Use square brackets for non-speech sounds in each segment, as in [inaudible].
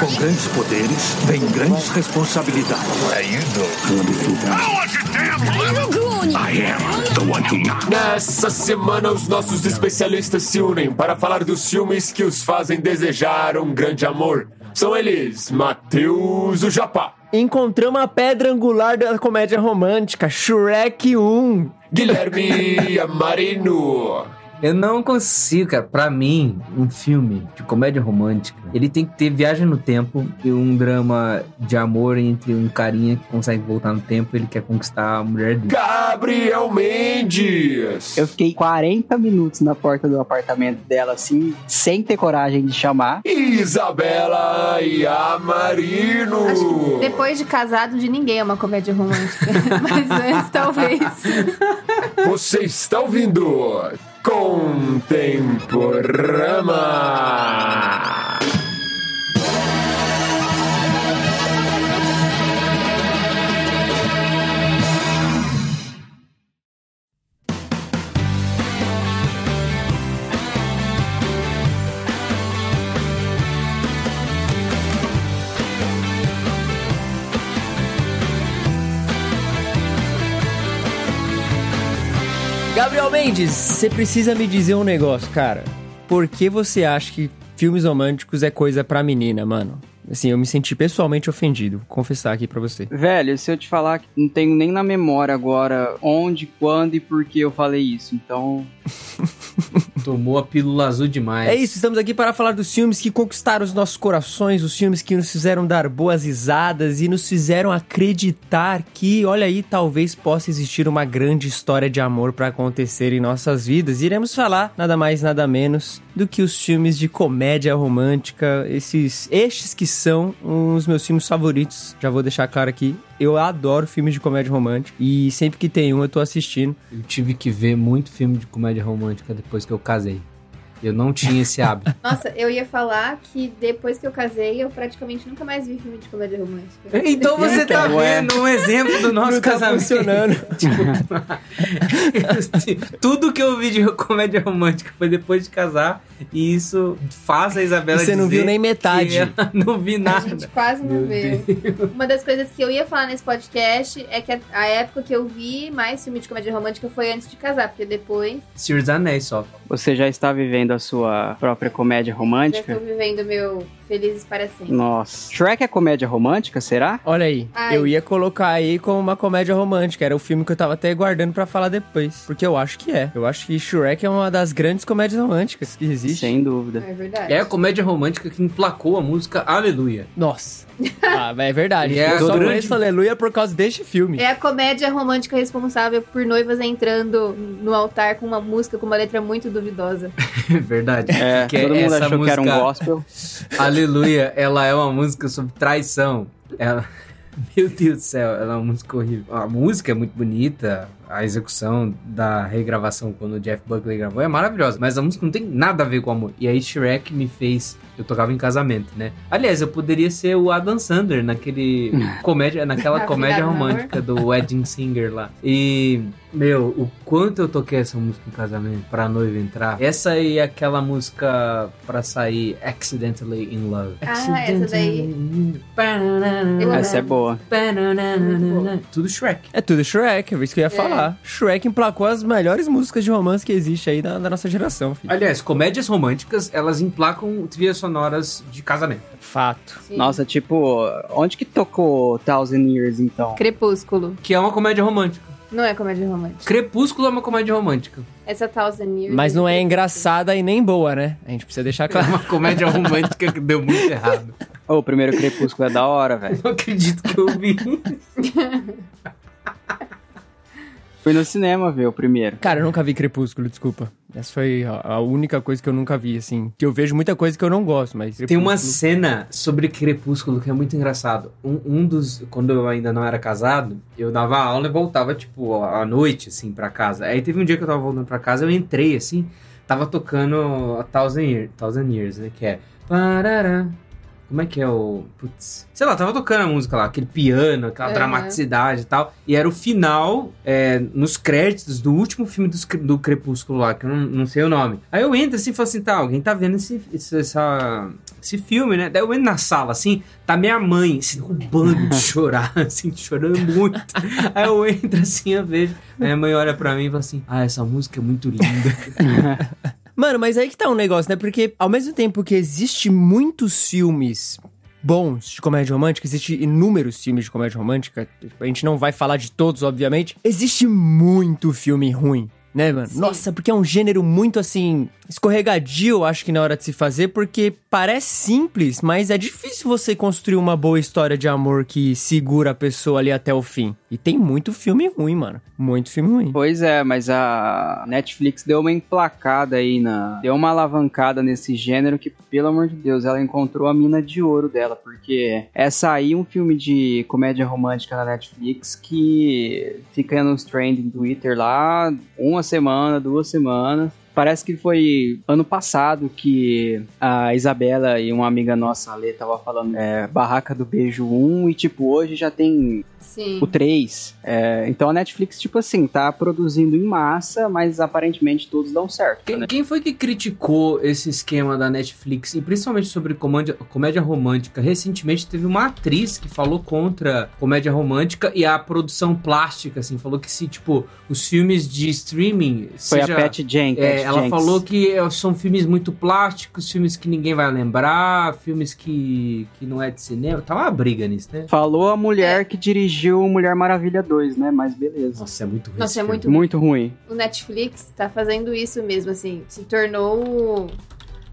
Com grandes poderes, vem grandes responsabilidades. Nessa semana, os nossos especialistas se unem para falar dos filmes que os fazem desejar um grande amor. São eles, Matheus o Japá, Encontramos a pedra angular da comédia romântica, Shrek 1. Guilherme Amarino. Eu não consigo, cara. Pra mim, um filme de comédia romântica, ele tem que ter viagem no tempo e um drama de amor entre um carinha que consegue voltar no tempo e ele quer conquistar a mulher dele. Gabriel Mendes. Eu fiquei 40 minutos na porta do apartamento dela, assim, sem ter coragem de chamar. Isabela Yamarino. Acho que depois de casado, de ninguém é uma comédia romântica. [laughs] Mas antes, talvez. Você está ouvindo Contemporama. Gabriel Mendes, você precisa me dizer um negócio, cara. Por que você acha que filmes românticos é coisa pra menina, mano? Assim, eu me senti pessoalmente ofendido, vou confessar aqui pra você. Velho, se eu te falar que não tenho nem na memória agora onde, quando e por que eu falei isso, então. [laughs] Tomou a pílula azul demais. É isso, estamos aqui para falar dos filmes que conquistaram os nossos corações, os filmes que nos fizeram dar boas risadas e nos fizeram acreditar que, olha aí, talvez possa existir uma grande história de amor para acontecer em nossas vidas. Iremos falar nada mais, nada menos do que os filmes de comédia romântica, esses estes que são os meus filmes favoritos. Já vou deixar claro aqui, eu adoro filmes de comédia romântica e sempre que tem um eu tô assistindo. Eu tive que ver muito filme de comédia romântica depois que eu casei. Eu não tinha esse hábito. [laughs] Nossa, eu ia falar que depois que eu casei, eu praticamente nunca mais vi filme de comédia romântica. Então você tá Ué. vendo um exemplo do nosso Não tá casamento. funcionando. [laughs] Tudo que eu vi de comédia romântica foi depois de casar. E isso faz a Isabela Você não viu nem metade. [laughs] não vi A nada. gente quase não Meu vê. Uma das coisas que eu ia falar nesse podcast é que a, a época que eu vi mais filme de comédia romântica foi antes de casar, porque depois Senhor dos Anéis só. Você já está vivendo a sua própria comédia romântica? estou vivendo meu Felizes para sempre. Nossa. Shrek é comédia romântica, será? Olha aí, Ai. eu ia colocar aí como uma comédia romântica. Era o filme que eu tava até guardando pra falar depois. Porque eu acho que é. Eu acho que Shrek é uma das grandes comédias românticas que existe. Sem dúvida. É verdade. É a comédia romântica que emplacou a música Aleluia. Nossa. [laughs] Ah, é verdade. É eu só grande- conheço Aleluia por causa deste filme. É a comédia romântica responsável por noivas entrando no altar com uma música com uma letra muito duvidosa. [laughs] É verdade. É, todo mundo essa achou que era um música- gospel. Aleluia, ela é uma música sobre traição. Ela. [laughs] Meu Deus do céu, ela é uma música horrível. A música é muito bonita, a execução da regravação quando o Jeff Buckley gravou é maravilhosa, mas a música não tem nada a ver com amor. E aí Shrek me fez. Eu tocava em casamento, né? Aliás, eu poderia ser o Adam Sandler naquele [laughs] comédia, naquela comédia romântica do Wedding Singer lá. E meu, o quanto eu toquei essa música em casamento pra noiva entrar. Essa e aquela música pra sair Accidentally in Love. Ah, essa daí. Essa é boa. Tudo Shrek. É tudo Shrek, é isso que eu ia falar. Shrek emplacou as melhores músicas de romance que existe aí da, da nossa geração, filho. Aliás, comédias românticas, elas emplacam trilhas sonoras de casamento. Fato. Sim. Nossa, tipo, onde que tocou Thousand Years então? Crepúsculo. Que é uma comédia romântica. Não é comédia romântica. Crepúsculo é uma comédia romântica. Essa Thousand Years. Mas não é engraçada e nem boa, né? A gente precisa deixar É claro. uma comédia romântica que deu muito errado. Ô, o primeiro Crepúsculo é da hora, velho. Não acredito que eu vi. [laughs] [laughs] Fui no cinema ver o primeiro. Cara, eu nunca vi Crepúsculo, desculpa. Essa foi a única coisa que eu nunca vi, assim. Que eu vejo muita coisa que eu não gosto, mas. Tem uma Crepúsculo- cena sobre Crepúsculo que é muito engraçado. Um, um dos. Quando eu ainda não era casado, eu dava aula e voltava, tipo, à noite, assim, pra casa. Aí teve um dia que eu tava voltando pra casa, eu entrei, assim, tava tocando a Thousand Years, Thousand Years né? Que é. Parará. Como é que é o. Putz. Sei lá, tava tocando a música lá, aquele piano, aquela Aham. dramaticidade e tal. E era o final, é, nos créditos do último filme cre- do, Crepúsculo lá, que eu não, não sei o nome. Aí eu entro assim e falo assim: tá, alguém tá vendo esse, esse- essa esse filme, né? Daí eu entro na sala, assim, tá minha mãe se derrubando de [laughs] chorar, assim, chorando muito. Aí eu entro assim, eu vejo. Aí minha mãe olha pra mim e fala assim: Ah, essa música é muito linda. [laughs] Mano, mas aí que tá um negócio, né? Porque ao mesmo tempo que existe muitos filmes bons de comédia romântica, existe inúmeros filmes de comédia romântica, a gente não vai falar de todos, obviamente, existe muito filme ruim. Né, mano? Sim. Nossa, porque é um gênero muito assim, escorregadio, acho que na hora de se fazer, porque parece simples, mas é difícil você construir uma boa história de amor que segura a pessoa ali até o fim. E tem muito filme ruim, mano. Muito filme ruim. Pois é, mas a Netflix deu uma emplacada aí na. Deu uma alavancada nesse gênero que, pelo amor de Deus, ela encontrou a mina de ouro dela. Porque é sair um filme de comédia romântica na Netflix que fica nos trending Twitter lá uma semana, duas semanas. Parece que foi ano passado que a Isabela e uma amiga nossa, a Lê, tava falando é, Barraca do Beijo 1 e, tipo, hoje já tem Sim. o 3. É, então a Netflix, tipo assim, tá produzindo em massa, mas aparentemente todos dão certo. Quem, né? quem foi que criticou esse esquema da Netflix, e principalmente sobre comédia, comédia romântica? Recentemente teve uma atriz que falou contra comédia romântica e a produção plástica, assim, falou que se, tipo, os filmes de streaming. Foi seja, a Pat Jenkins. É, ela falou que é, são filmes muito plásticos, filmes que ninguém vai lembrar, filmes que, que não é de cinema. Tá uma briga nisso, né? Falou a mulher que dirigiu Mulher Maravilha 2, né? Mas beleza. Nossa, é muito ruim. Nossa, é muito Muito ruim. o Netflix tá fazendo isso mesmo, assim. Se tornou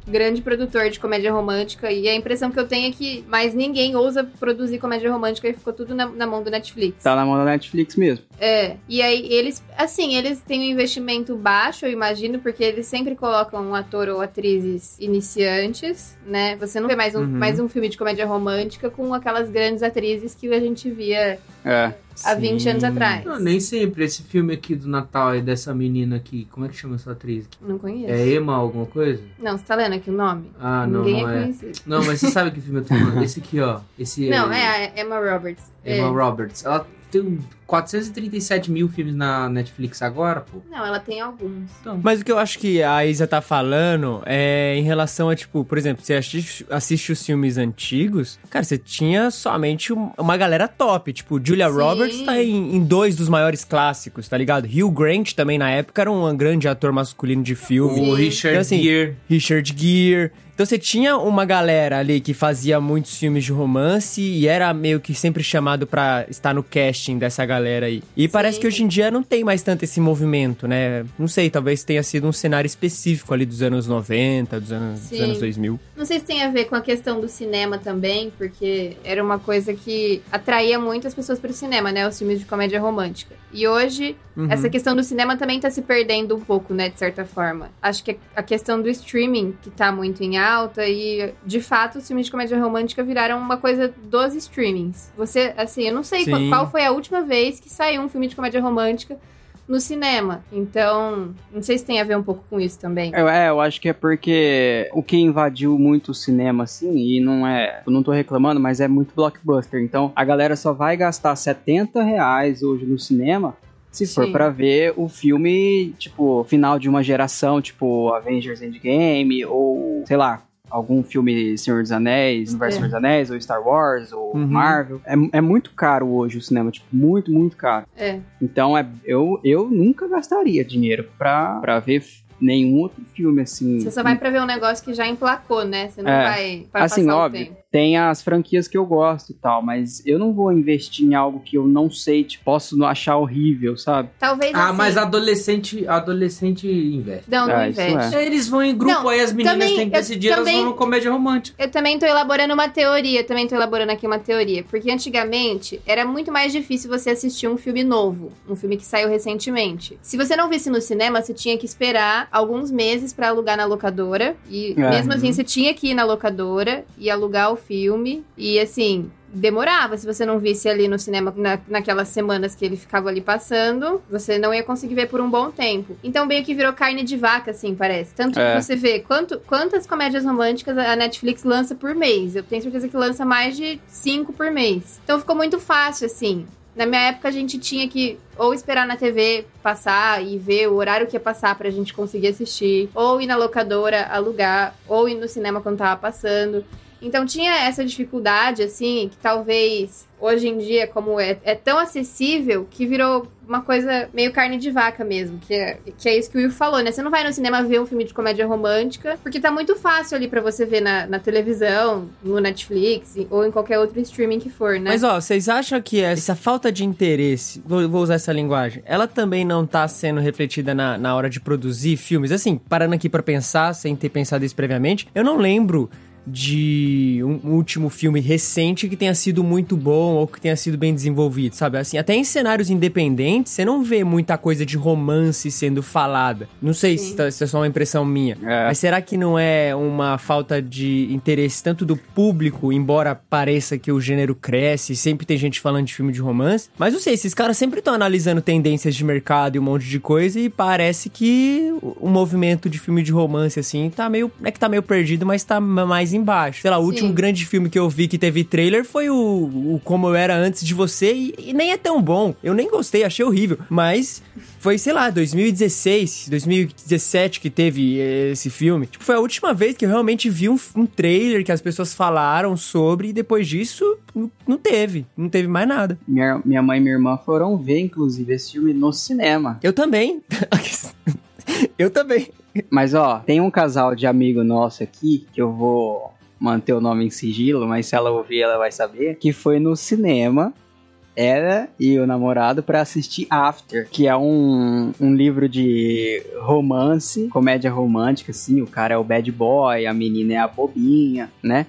grande produtor de comédia romântica. E a impressão que eu tenho é que mais ninguém ousa produzir comédia romântica e ficou tudo na, na mão do Netflix. Tá na mão da Netflix mesmo. É. E aí eles, assim, eles têm um investimento baixo, eu imagino, porque eles sempre colocam um ator ou atrizes iniciantes, né? Você não vê mais um, Uhum. mais um filme de comédia romântica com aquelas grandes atrizes que a gente via É. há 20 anos atrás. Não, nem sempre. Esse filme aqui do Natal e dessa menina aqui, como é que chama essa atriz? Não conheço. É Emma alguma coisa? Não, você tá lendo aqui o nome? Ah, não, Ninguém não é é. conhecido. Não, mas você sabe que filme eu tô falando? [laughs] Esse aqui, ó. Esse Não, é a Emma Roberts. Emma É. Roberts. Ela tem 437 mil filmes na Netflix agora, pô. Não, ela tem alguns. Mas o que eu acho que a Isa tá falando é em relação a, tipo, por exemplo, você assiste, assiste os filmes antigos, cara, você tinha somente um- uma galera top. Tipo, Julia Sim. Roberts tá em, em dois dos maiores clássicos, tá ligado? Hugh Grant também, na época, era um grande ator masculino de filme. O Richard Então, assim, Gere. Richard Gere. Então você tinha uma galera ali que fazia muitos filmes de romance e era meio que sempre chamado pra estar no casting dessa galera aí. E parece que hoje em dia não tem mais tanto esse movimento, né? Não sei, talvez tenha sido um cenário específico ali dos anos 90, dos anos, dos Sim. anos 2000. Não sei se tem a ver com a questão do cinema também, porque era uma coisa que atraía muito as pessoas para o cinema, né? Os filmes de comédia romântica. E hoje, Uhum. essa questão do cinema também tá se perdendo um pouco, né? De certa forma. Acho que a questão do streaming, que tá muito em alta, e de fato, os filmes de comédia romântica viraram uma coisa dos streamings. Você, assim, eu não sei qual, qual foi a última vez que saiu um filme de comédia romântica no cinema. Então, não sei se tem a ver um pouco com isso também. Eu, é, eu acho que é porque o que invadiu muito o cinema, assim, e não é. Eu não tô reclamando, mas é muito blockbuster. Então a galera só vai gastar 70 reais hoje no cinema. Se for Sim. pra ver o filme, tipo, final de uma geração, tipo Avengers Endgame, ou sei lá, algum filme Senhor dos Anéis, Universo É. Senhor dos Anéis, ou Star Wars, ou Uhum. Marvel. É, é muito caro hoje o cinema, tipo, muito, muito caro. É. Então é, eu, eu nunca gastaria dinheiro pra, pra ver nenhum outro filme assim. Você só vai pra ver um negócio que já emplacou, né? Você não É. vai pra assim, passar óbvio, o tempo. Tem as franquias que eu gosto e tal, mas eu não vou investir em algo que eu não sei, tipo, posso não achar horrível, sabe? Talvez Ah, assim, mas adolescente, adolescente investe. Não, não Ah, investe. é. Eles vão em grupo, Não, aí as meninas também- têm que decidir, elas também- vão no comédia romântica. Eu também tô elaborando uma teoria, também tô elaborando aqui uma teoria. Porque antigamente era muito mais difícil você assistir um filme novo, um filme que saiu recentemente. Se você não visse no cinema, você tinha que esperar alguns meses pra alugar na locadora. E É. mesmo assim, você tinha que ir na locadora e alugar o filme. E assim. Demorava, se você não visse ali no cinema na, naquelas semanas que ele ficava ali passando, você não ia conseguir ver por um bom tempo. Então, meio que virou carne de vaca, assim, parece. Tanto É. que você vê quanto, quantas comédias românticas a Netflix lança por mês. Eu tenho certeza que lança mais de cinco por mês. Então ficou muito fácil, assim. Na minha época, a gente tinha que ou esperar na TV passar e ver o horário que ia passar pra gente conseguir assistir, ou ir na locadora alugar, ou ir no cinema quando tava passando. Então tinha essa dificuldade, assim, que talvez hoje em dia, como é, é tão acessível, que virou uma coisa meio carne de vaca mesmo, que é, que é isso que o Will falou, né? Você não vai no cinema ver um filme de comédia romântica, porque tá muito fácil ali pra você ver na, na televisão, no Netflix, ou em qualquer outro streaming que for, né? Mas ó, vocês acham que essa falta de interesse, vou, vou usar essa linguagem, ela também não tá sendo refletida na, na hora de produzir filmes? Assim, parando aqui pra pensar, sem ter pensado isso previamente, eu não lembro de um último filme recente que tenha sido muito bom ou que tenha sido bem desenvolvido, sabe? Assim, até em cenários independentes, você não vê muita coisa de romance sendo falada. Não sei se, tá, se, é só uma impressão minha. É. Mas será que não é uma falta de interesse tanto do público, embora pareça que o gênero cresce, sempre tem gente falando de filme de romance? Mas não sei, esses caras sempre estão analisando tendências de mercado e um monte de coisa e parece que o movimento de filme de romance, assim, tá meio. É que tá meio perdido, mas tá mais embaixo. Sei lá, o Sim. último grande filme que eu vi que teve trailer foi o, o Como Eu Era Antes de Você e, e nem é tão bom. Eu nem gostei, achei horrível. Mas foi, sei lá, 2016, 2017 que teve esse filme. Tipo, foi a última vez que eu realmente vi um, um trailer que as pessoas falaram sobre e depois disso não teve. Não teve mais nada. Minha, minha mãe e minha irmã foram ver, inclusive, esse filme no cinema. Eu também. [laughs] eu também. Mas ó, tem um casal de amigo nosso aqui que eu vou manter o nome em sigilo, mas se ela ouvir ela vai saber, que foi no cinema ela e o namorado para assistir After, que é um, um livro de romance, comédia romântica, assim. O cara é o bad boy, a menina é a bobinha, né?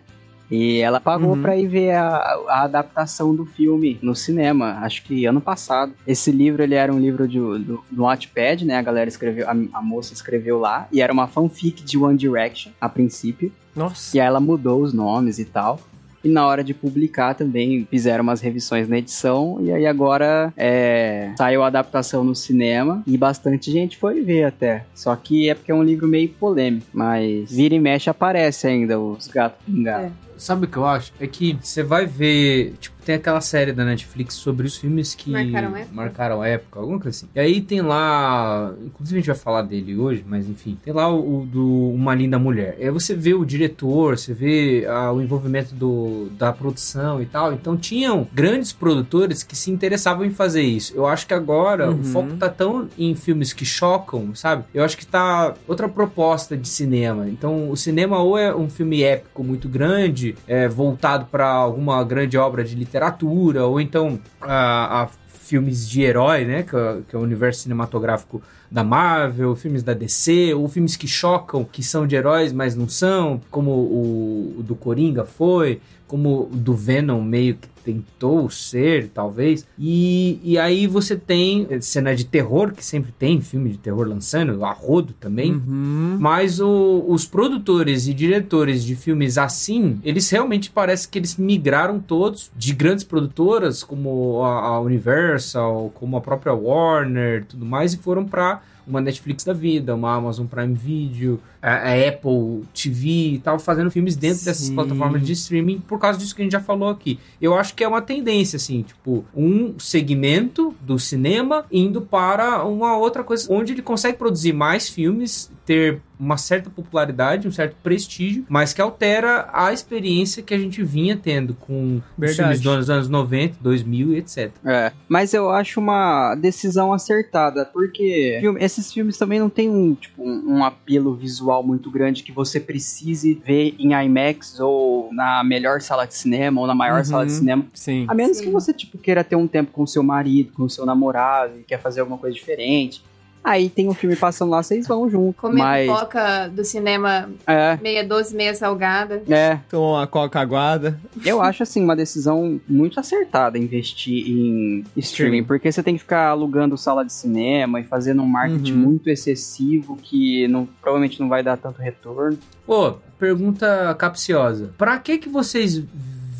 E ela pagou uhum. pra ir ver a, a, adaptação do filme no cinema, acho que ano passado. Esse livro, ele era um livro de, do, do Wattpad, né? A galera escreveu, a, a, moça escreveu lá, e era uma fanfic de One Direction, a princípio. Nossa. E aí ela mudou os nomes e tal. E na hora de publicar também fizeram umas revisões na edição. E aí agora é, saiu a adaptação no cinema e bastante gente foi ver até. Só que é porque é um livro meio polêmico. Mas vira e mexe aparece ainda os gatos pingados. É. Sabe o que eu acho? É que você vai ver, tipo, tem aquela série da Netflix sobre os filmes que marcaram época, marcaram época alguma coisa assim. E aí tem lá, inclusive a gente vai falar dele hoje, mas enfim, tem lá o, o do Uma Linda Mulher. Aí você vê o diretor, você vê ah, o envolvimento do, da produção e tal. Então tinham grandes produtores que se interessavam em fazer isso. Eu acho que agora uhum. o foco tá tão em filmes que chocam, sabe? Eu acho que tá outra proposta de cinema. Então o cinema ou é um filme épico muito grande, é, voltado para alguma grande obra de literatura literatura, ou então a, a filmes de herói, né? Que, é, que, é o universo cinematográfico da Marvel, filmes da DC, ou filmes que chocam, que são de heróis, mas não são, como o, o do Coringa foi, como o do Venom meio que tentou ser, talvez. E, e aí você tem cena de terror, que sempre tem filme de terror lançando, a rodo também. Uhum. Mas o, os produtores e diretores de filmes assim, eles realmente parece que eles migraram todos de grandes produtoras, como a, a Universal, como a própria Warner tudo mais, e foram para uma Netflix da vida, uma Amazon Prime Video, a, a Apple TV e tal, fazendo filmes dentro Sim. dessas plataformas de streaming por causa disso que a gente já falou aqui. Eu acho que é uma tendência, assim, tipo, um segmento do cinema indo para uma outra coisa, onde ele consegue produzir mais filmes, ter uma certa popularidade, um certo prestígio, mas que altera a experiência que a gente vinha tendo com os filmes dos anos 90, 2000 e etc. É, mas eu acho uma decisão acertada, porque filme, esses filmes também não têm um, tipo, um, um apelo visual muito grande que você precise ver em IMAX ou na melhor sala de cinema ou na maior uhum, sala de cinema. Sim. A menos sim. que você tipo queira ter um tempo com o seu marido, com o seu namorado e quer fazer alguma coisa diferente. Aí tem um filme passando lá, vocês vão junto. Comer mas... pipoca do cinema é. meia doce, meia salgada. É. Com a coca aguada. Eu acho, assim, uma decisão muito acertada investir em streaming, porque você tem que ficar alugando sala de cinema e fazendo um marketing uhum. muito excessivo que não, provavelmente não vai dar tanto retorno. Pô, pergunta capciosa. Pra que que vocês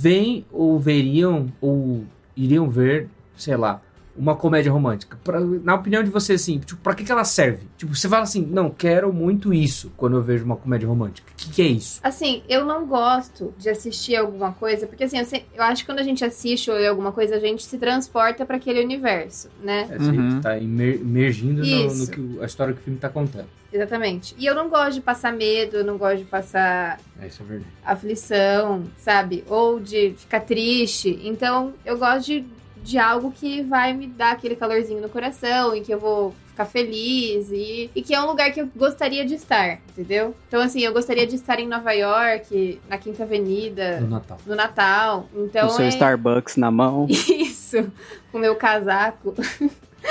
veem ou veriam ou iriam ver, sei lá, uma comédia romântica? Pra- na opinião de você, assim, tipo, pra que, que ela serve? Tipo, você fala assim, não, quero muito isso quando eu vejo uma comédia romântica. O que, que é isso? Assim, eu não gosto de assistir alguma coisa, porque assim, eu, eu acho que quando a gente assiste ou lê alguma coisa, a gente se transporta pra aquele universo, né? É, você Uhum. tá imergindo no, no que a história que o filme tá contando. Exatamente. E eu não gosto de passar medo, eu não gosto de passar É, isso é aflição, sabe? Ou de ficar triste. Então, eu gosto de, de algo que vai me dar aquele calorzinho no coração e que eu vou ficar feliz e, e que é um lugar que eu gostaria de estar, entendeu? Então, assim, eu gostaria de estar em Nova York, na Quinta Avenida, No Natal. no Natal. Então, com seu é Starbucks na mão, [laughs] isso. Com meu casaco.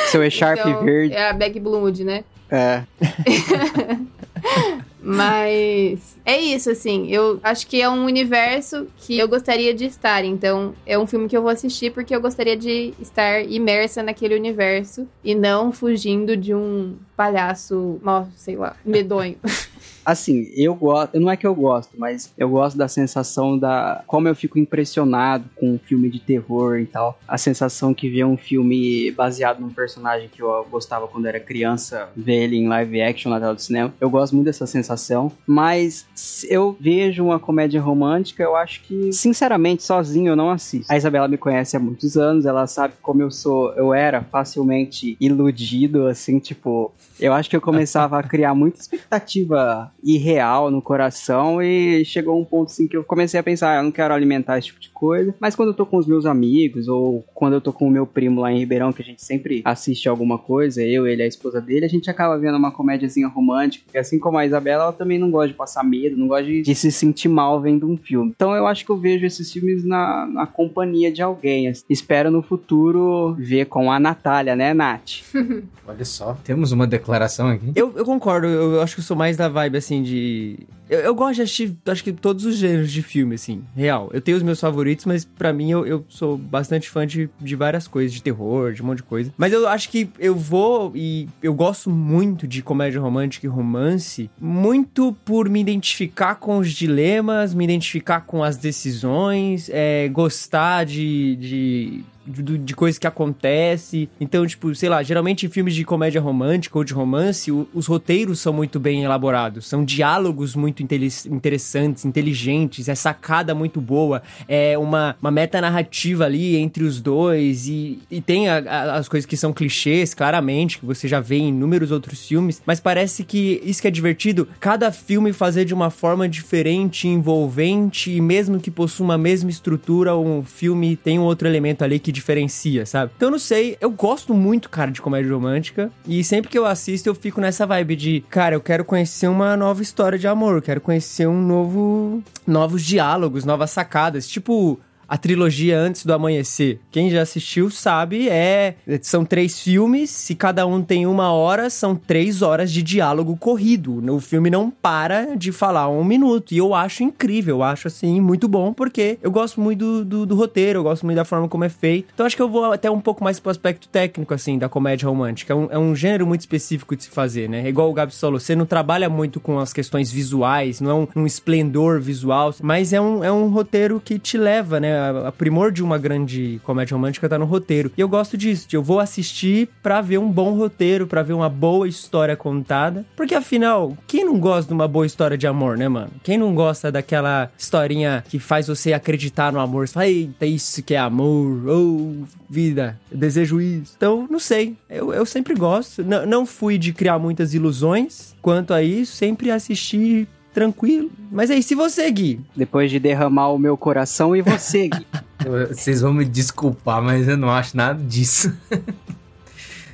seu Echarpe Então, verde. É a Bag Blood, né? É. [laughs] Mas é isso, assim. Eu acho que é um universo que eu gostaria de estar. Então, é um filme que eu vou assistir porque eu gostaria de estar imersa naquele universo e não fugindo de um palhaço, sei lá, medonho. [laughs] Assim, eu gosto, não é que eu gosto, mas eu gosto da sensação da como eu fico impressionado com um filme de terror e tal. A sensação que ver um filme baseado num personagem que eu gostava quando era criança, ver ele em live action na tela do cinema. Eu gosto muito dessa sensação, mas eu vejo uma comédia romântica, eu acho que sinceramente sozinho eu não assisto. A Isabela me conhece há muitos anos, ela sabe como eu sou, eu era facilmente iludido assim, tipo, eu acho que eu começava a criar muita expectativa irreal no coração e chegou um ponto assim que eu comecei a pensar, "Ah, eu não quero alimentar esse tipo de coisa. Mas quando eu tô com os meus amigos ou quando eu tô com o meu primo lá em Ribeirão, que a gente sempre assiste alguma coisa, eu, ele e a esposa dele, a gente acaba vendo uma comédiazinha romântica, porque assim como a Isabela, ela também não gosta de passar medo, não gosta de, de se sentir mal vendo um filme. Então eu acho que eu vejo esses filmes na, na companhia de alguém. assim. Espero no futuro ver com a Natália, né, Nath? [laughs] Olha só. Temos uma declaração aqui. Eu, eu concordo, eu, eu acho que eu sou mais da vibe, assim, de... Eu, eu gosto de assistir, acho que todos os gêneros de filme, assim, real. Eu tenho os meus favoritos, mas pra mim eu, eu sou bastante fã de, de várias coisas, de terror, de um monte de coisa. Mas eu acho que eu vou e eu gosto muito de comédia romântica e romance, muito por me identificar com os dilemas, me identificar com as decisões, é, gostar de... de de, de coisas que acontece. Então, tipo, sei lá, geralmente em filmes de comédia romântica ou de romance, o- os roteiros são muito bem elaborados. São diálogos muito interessantes, inteligentes, é sacada muito boa, é uma, uma meta-narrativa ali entre os dois e, e tem a- a- as coisas que são clichês, claramente, que você já vê em inúmeros outros filmes, mas parece que isso que é divertido, cada filme fazer de uma forma diferente, envolvente, e mesmo que possua uma mesma estrutura, um filme tem um outro elemento ali que diferencia, sabe? Então, eu não sei, eu gosto muito, cara, de comédia romântica, e sempre que eu assisto, eu fico nessa vibe de, cara, eu quero conhecer uma nova história de amor, eu quero conhecer um novo. novos diálogos, novas sacadas, tipo a trilogia Antes do Amanhecer. Quem já assistiu sabe, é são três filmes, se cada um tem uma hora, são três horas de diálogo corrido. O filme não para de falar um minuto. E eu acho incrível, eu acho assim, muito bom, porque eu gosto muito do, do, do roteiro, eu gosto muito da forma como é feito. Então acho que eu vou até um pouco mais pro aspecto técnico, assim, da comédia romântica. É um, é um gênero muito específico de se fazer, né? É igual o Gabi falou, você não trabalha muito com as questões visuais, não é um, um esplendor visual, mas é um, é um roteiro que te leva, né? A, primor de uma grande comédia romântica tá no roteiro. E eu gosto disso, eu vou assistir pra ver um bom roteiro, pra ver uma boa história contada. Porque afinal, quem não gosta de uma boa história de amor, né, mano? Quem não gosta daquela historinha que faz você acreditar no amor? Você fala, eita, isso que é amor, oh, vida, desejo isso. Então, não sei, eu, eu sempre gosto. N não fui de criar muitas ilusões quanto a isso, sempre assisti tranquilo. Mas aí, se você, Gui, Depois de derramar o meu coração e você, Gui. [laughs] Vocês vão me desculpar, mas eu não acho nada disso.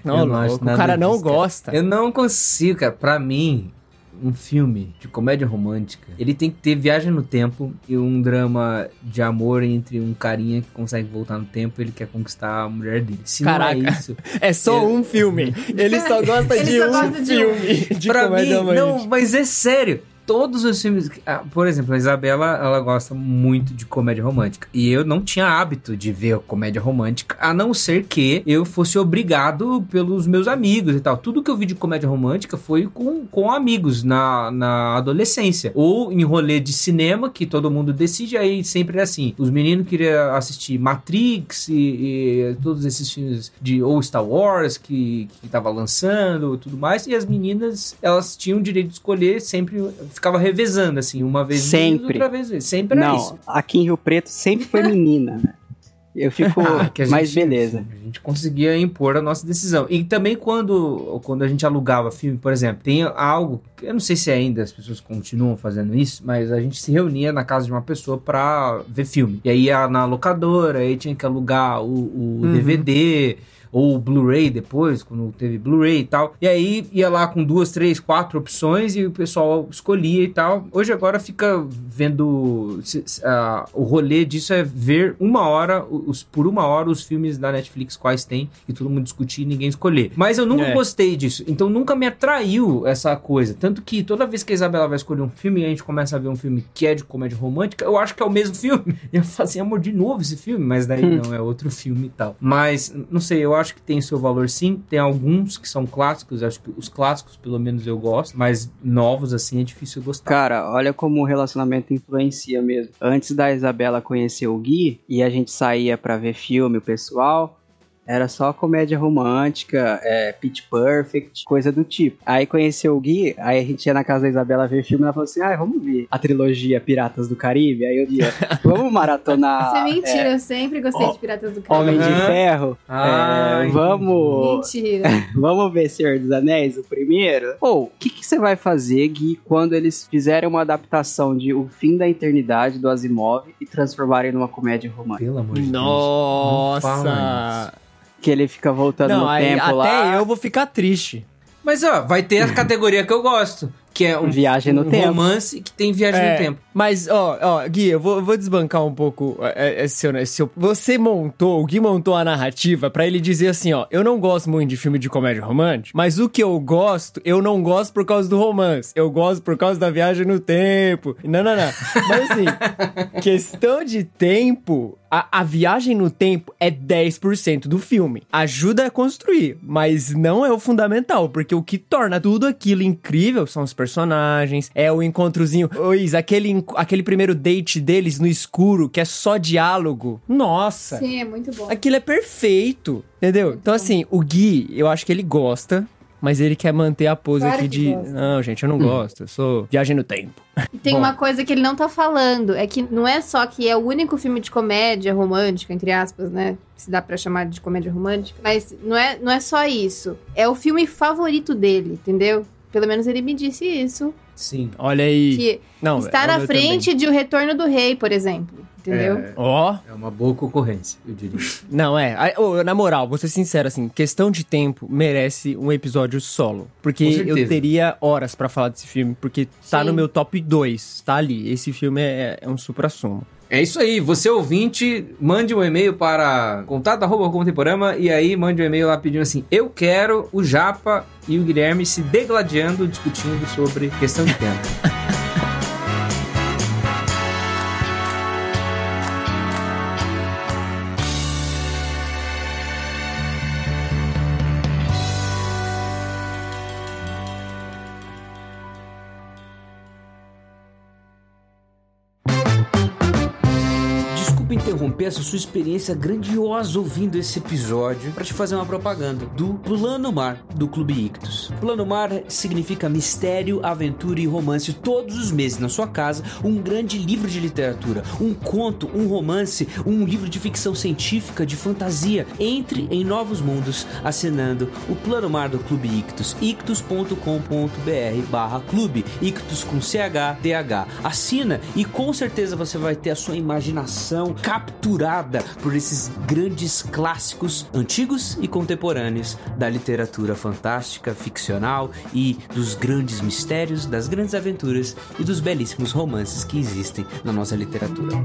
não, Eu não acho louco, o cara não disso, cara. gosta. Eu não consigo, cara. Pra mim, um filme de comédia romântica, ele tem que ter viagem no tempo e um drama de amor entre um carinha que consegue voltar no tempo e ele quer conquistar a mulher dele. Se Caraca. não é isso, É só Eu- um filme. Ele só gosta [laughs] Ele de só um gosta de um. filme de pra mim, romântica. não, mas é sério. Todos os filmes. ah, Por exemplo, a Isabela, ela gosta muito de comédia romântica. E eu não tinha hábito de ver comédia romântica, a não ser que eu fosse obrigado pelos meus amigos e tal. Tudo que eu vi de comédia romântica foi com, com amigos na, na adolescência. Ou em rolê de cinema, que todo mundo decide, aí sempre é assim. Os meninos queriam assistir Matrix e, e todos esses filmes de ou Star Wars que, que tava lançando e tudo mais. E as meninas, elas tinham o direito de escolher, sempre ficava revezando, assim, uma vez Sempre. outra vez. Sempre era Não, isso. aqui em Rio Preto sempre foi [laughs] menina, né? Eu fico. Ah, gente- beleza. A gente conseguia impor a nossa decisão. E também quando, quando a gente alugava filme, por exemplo, tem algo, eu não sei se ainda as pessoas continuam fazendo isso, mas a gente se reunia na casa de uma pessoa pra ver filme. E aí ia na locadora, aí tinha que alugar o, o Uhum. DVD ou Blu-ray depois, quando teve Blu-ray e tal. E aí ia lá com duas, três, quatro opções e o pessoal escolhia e tal. Hoje agora fica vendo ah, o rolê disso é ver uma hora os, por uma hora os filmes da Netflix quais tem e todo mundo discutir e ninguém escolher. Mas eu nunca É. gostei disso, então nunca me atraiu essa coisa. Tanto que toda vez que a Isabela vai escolher um filme e a gente começa a ver um filme que é de comédia romântica, eu acho que é o mesmo [laughs] filme. Eu falo assim, amor, de novo esse filme, mas daí não, é outro filme e tal. Mas, não sei, eu acho que tem seu valor sim. Tem alguns que são clássicos, acho que os clássicos, pelo menos, eu gosto, mas novos, assim, é difícil gostar. Cara, olha como o relacionamento influencia mesmo. Antes da Isabela conhecer o Gui e a gente saía pra ver filme, o pessoal. Era só comédia romântica, é, Pitch Perfect, coisa do tipo. Aí conheceu o Gui, aí a gente ia na casa da Isabela ver filme e ela falou assim: ah, vamos ver a trilogia Piratas do Caribe. Aí eu dizia: [laughs] vamos maratonar Isso é mentira, eu sempre gostei de Piratas do Homem Caribe. de Aham. Ferro. Ah, É, vamos. Mentira. [laughs] Vamos ver Senhor dos Anéis, o primeiro? Ou, o que, que você vai fazer, Gui, quando eles fizerem uma adaptação de O Fim da Eternidade do Asimov e transformarem numa comédia romântica? Pelo amor de Deus. Nossa! Que ele fica voltando Não, no aí, tempo até lá. eu vou ficar triste. Mas ó, vai ter a categoria que eu gosto, que é um, Viagem no um tempo. romance que tem viagem É, no tempo. Mas, ó, ó, Gui, eu vou, eu vou desbancar um pouco é, é, seu, né, seu. Você montou, o Gui montou a narrativa pra ele dizer assim, ó, eu não gosto muito de filme de comédia romântica, mas o que eu gosto, eu não gosto por causa do romance. Eu gosto por causa da viagem no tempo. Não, não, não. Mas assim, [laughs] questão de tempo, a, a viagem no tempo é 10% do filme. Ajuda a construir, mas não é o fundamental, porque o que torna tudo aquilo incrível são os personagens, é o encontrozinho. Isa, aquele, aquele primeiro date deles no escuro, que é só diálogo. Nossa! Sim, é muito bom. Aquilo é perfeito, entendeu? Então, assim, o Gui, eu acho que ele gosta, mas ele quer manter a pose Claro aqui de. gosta. Não, gente, eu não gosto. Eu sou viagem no tempo. E tem [laughs] Bom. uma coisa que ele não tá falando, é que não é só que é o único filme de comédia romântica, entre aspas, né? Se dá pra chamar de comédia romântica. Mas não é, não é só isso. É o filme favorito dele, entendeu? Pelo menos ele me disse isso. Sim. Olha aí. Que Não, está é na meu frente de O Retorno do Rei, por exemplo. Entendeu? É, Ó. é uma boa concorrência, eu diria. [laughs] Não, é. Aí, ô, na moral, vou ser sincero, assim, questão de tempo merece um episódio solo. Porque eu teria horas pra falar desse filme, porque tá Sim. no meu top 2, tá ali. Esse filme é, é um supra-sumo. É isso aí, você ouvinte, mande um e-mail para contato.contemporama e aí mande um e-mail lá pedindo assim: Eu quero o Japa e o Guilherme se degladiando, discutindo sobre questão de tempo. [laughs] Essa sua experiência grandiosa ouvindo esse episódio para te fazer uma propaganda do Plano Mar do Clube Ictus. Plano Mar significa mistério, aventura e romance todos os meses na sua casa, um grande livro de literatura, um conto, um romance, um livro de ficção científica, de fantasia. Entre em novos mundos assinando o Plano Mar do Clube Ictus, ictus.com.br barra clube, Ictus com CHDH. Assina e com certeza você vai ter a sua imaginação capturada capturada por esses grandes clássicos antigos e contemporâneos da literatura fantástica, ficcional e dos grandes mistérios, das grandes aventuras e dos belíssimos romances que existem na nossa literatura.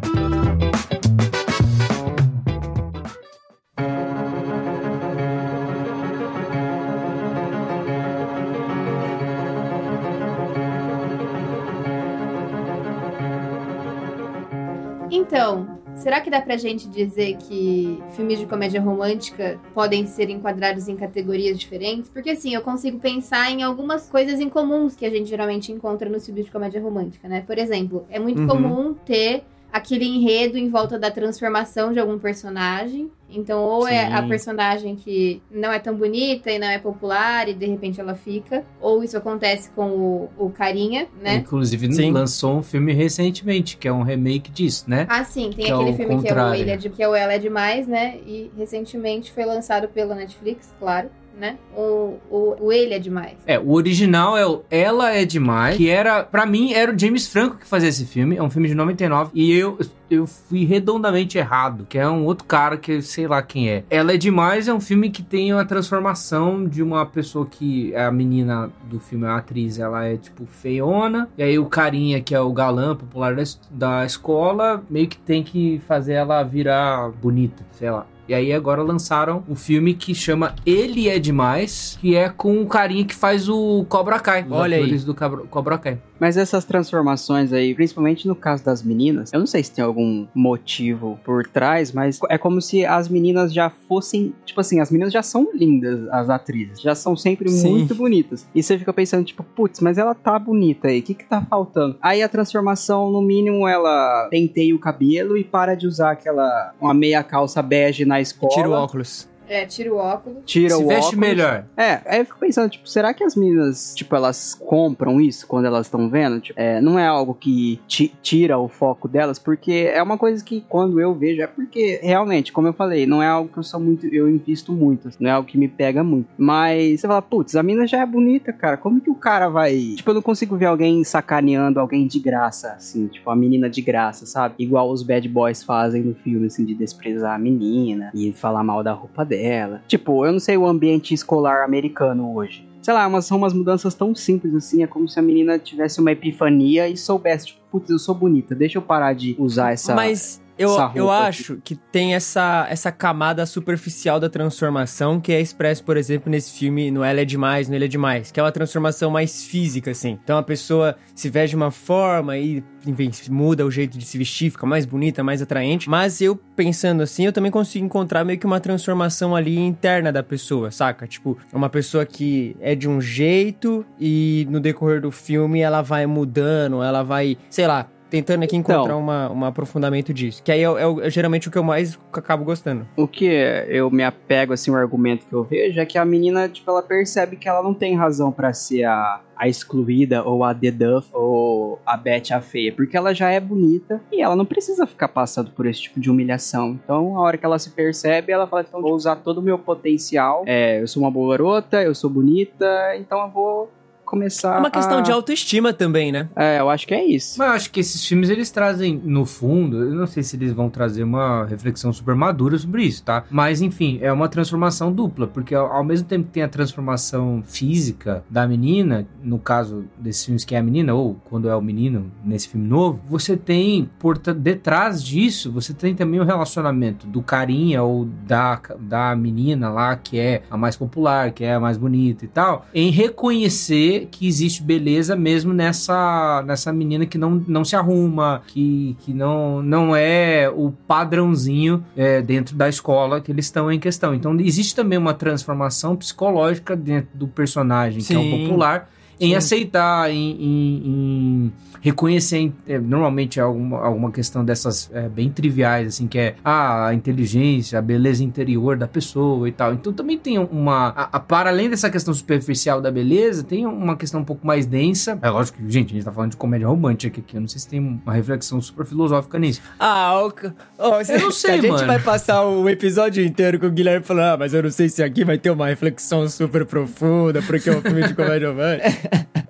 Então, será que dá pra gente dizer que filmes de comédia romântica podem ser enquadrados em categorias diferentes? Porque assim, eu consigo pensar em algumas coisas incomuns que a gente geralmente encontra nos filmes de comédia romântica, né? Por exemplo, é muito Uhum. comum ter aquele enredo em volta da transformação de algum personagem. Então, ou é Sim. a personagem que não é tão bonita e não é popular e de repente ela fica, ou isso acontece com o, o carinha, né? Inclusive, Sim. lançou um filme recentemente, que é um remake disso, né? Ah, sim, tem Que é aquele o filme que é, o contrário. Ele é de, que é o Ela é Demais, né? E recentemente foi lançado pela Netflix, claro, né? O, o, o Ele é Demais. É, o original é o Ela é Demais, que era, pra mim, era o James Franco que fazia esse filme. É um filme de 99 e eu, eu fui redondamente errado, que é um outro cara que eu sei lá quem é. Ela é Demais é um filme que tem uma transformação de uma pessoa que é a menina do filme, a atriz, ela é tipo feiona, e aí o carinha que é o galã popular da escola meio que tem que fazer ela virar bonita, sei lá. E aí agora lançaram um filme que chama Ele é Demais, que é com o carinha que faz o Cobra Kai. Olha aí. do Cobra Kai. Mas essas transformações aí, principalmente no caso das meninas, eu não sei se tem algum motivo por trás, mas é como se as meninas já fossem. Tipo assim, as meninas já são lindas, as atrizes. Já são sempre Sim. muito bonitas. E você fica pensando, tipo, putz, mas ela tá bonita aí, o que que tá faltando? Aí a transformação, no mínimo, ela penteia o cabelo e para de usar aquela. uma meia calça bege na escola. Tira o óculos. É, tira o óculos. Tira Se o veste óculos. melhor. É, aí eu fico pensando, tipo, será que as meninas, tipo, elas compram isso quando elas estão vendo? Tipo, é, não é algo que ti- tira o foco delas, porque é uma coisa que quando eu vejo, é porque realmente, como eu falei, não é algo que eu sou muito, eu invisto muito, assim, não é algo que me pega muito. Mas você fala, putz, a mina já é bonita, cara, como que o cara vai. Tipo, eu não consigo ver alguém sacaneando alguém de graça, assim, tipo, a menina de graça, sabe? Igual os bad boys fazem no filme, assim, de desprezar a menina e falar mal da roupa dela. Tipo, eu não sei o ambiente escolar americano hoje. Sei lá, mas são umas mudanças tão simples assim, é como se a menina tivesse uma epifania e soubesse, tipo, putz, eu sou bonita, deixa eu parar de usar essa. Mas eu, eu aqui. acho que tem essa, essa camada superficial da transformação que é expresso, por exemplo, nesse filme no Ela é Demais, no Ele é Demais, que é uma transformação mais física, assim. Então a pessoa se veste de uma forma e, enfim, muda o jeito de se vestir, fica mais bonita, mais atraente. Mas eu, pensando assim, eu também consigo encontrar meio que uma transformação ali interna da pessoa, saca? Tipo, uma pessoa que é de um jeito e no decorrer do filme ela vai mudando, ela vai, sei lá, tentando aqui Então. encontrar uma, um aprofundamento disso. Que aí é, é é geralmente o que eu mais acabo gostando. O que eu me apego, assim, o argumento que eu vejo é que a menina, tipo, ela percebe que ela não tem razão pra ser a, a excluída, ou a The Duff, ou a Betty a feia, porque ela já é bonita e ela não precisa ficar passando por esse tipo de humilhação. Então, a hora que ela se percebe, ela fala, então, vou usar todo o meu potencial, é, eu sou uma boa garota, eu sou bonita, então eu vou começar É uma questão a... de autoestima também, né? É, eu acho que é isso. Mas eu acho que esses filmes eles trazem, no fundo, eu não sei se eles vão trazer uma reflexão super madura sobre isso, tá? Mas enfim, é uma transformação dupla, porque ao, mesmo tempo que tem a transformação física da menina, no caso desses filmes que é a menina, ou quando é o menino nesse filme novo, você tem por detrás disso, você tem também o relacionamento do carinha ou da, da menina lá que é a mais popular, que é a mais bonita e tal, em reconhecer que existe beleza mesmo nessa, nessa menina que não, não se arruma, que, que não, não é o padrãozinho é, dentro da escola que eles estão em questão. Então existe também uma transformação psicológica dentro do personagem que é o Sim. popular em Sim. aceitar, em, em- em reconhecer, é, normalmente é alguma, alguma questão dessas é, bem triviais, assim, que é ah, a inteligência, a beleza interior da pessoa e tal. Então também tem uma. a- a- para além dessa questão superficial da beleza, tem uma questão um pouco mais densa. É lógico que, gente, a gente tá falando de comédia romântica aqui. Eu não sei se tem uma reflexão super filosófica nisso. Ah, o... Eu não [laughs] sei, A gente mano. vai passar o episódio inteiro com o Guilherme falando, ah, mas eu não sei se aqui vai ter uma reflexão super profunda, porque é um filme de comédia romântica.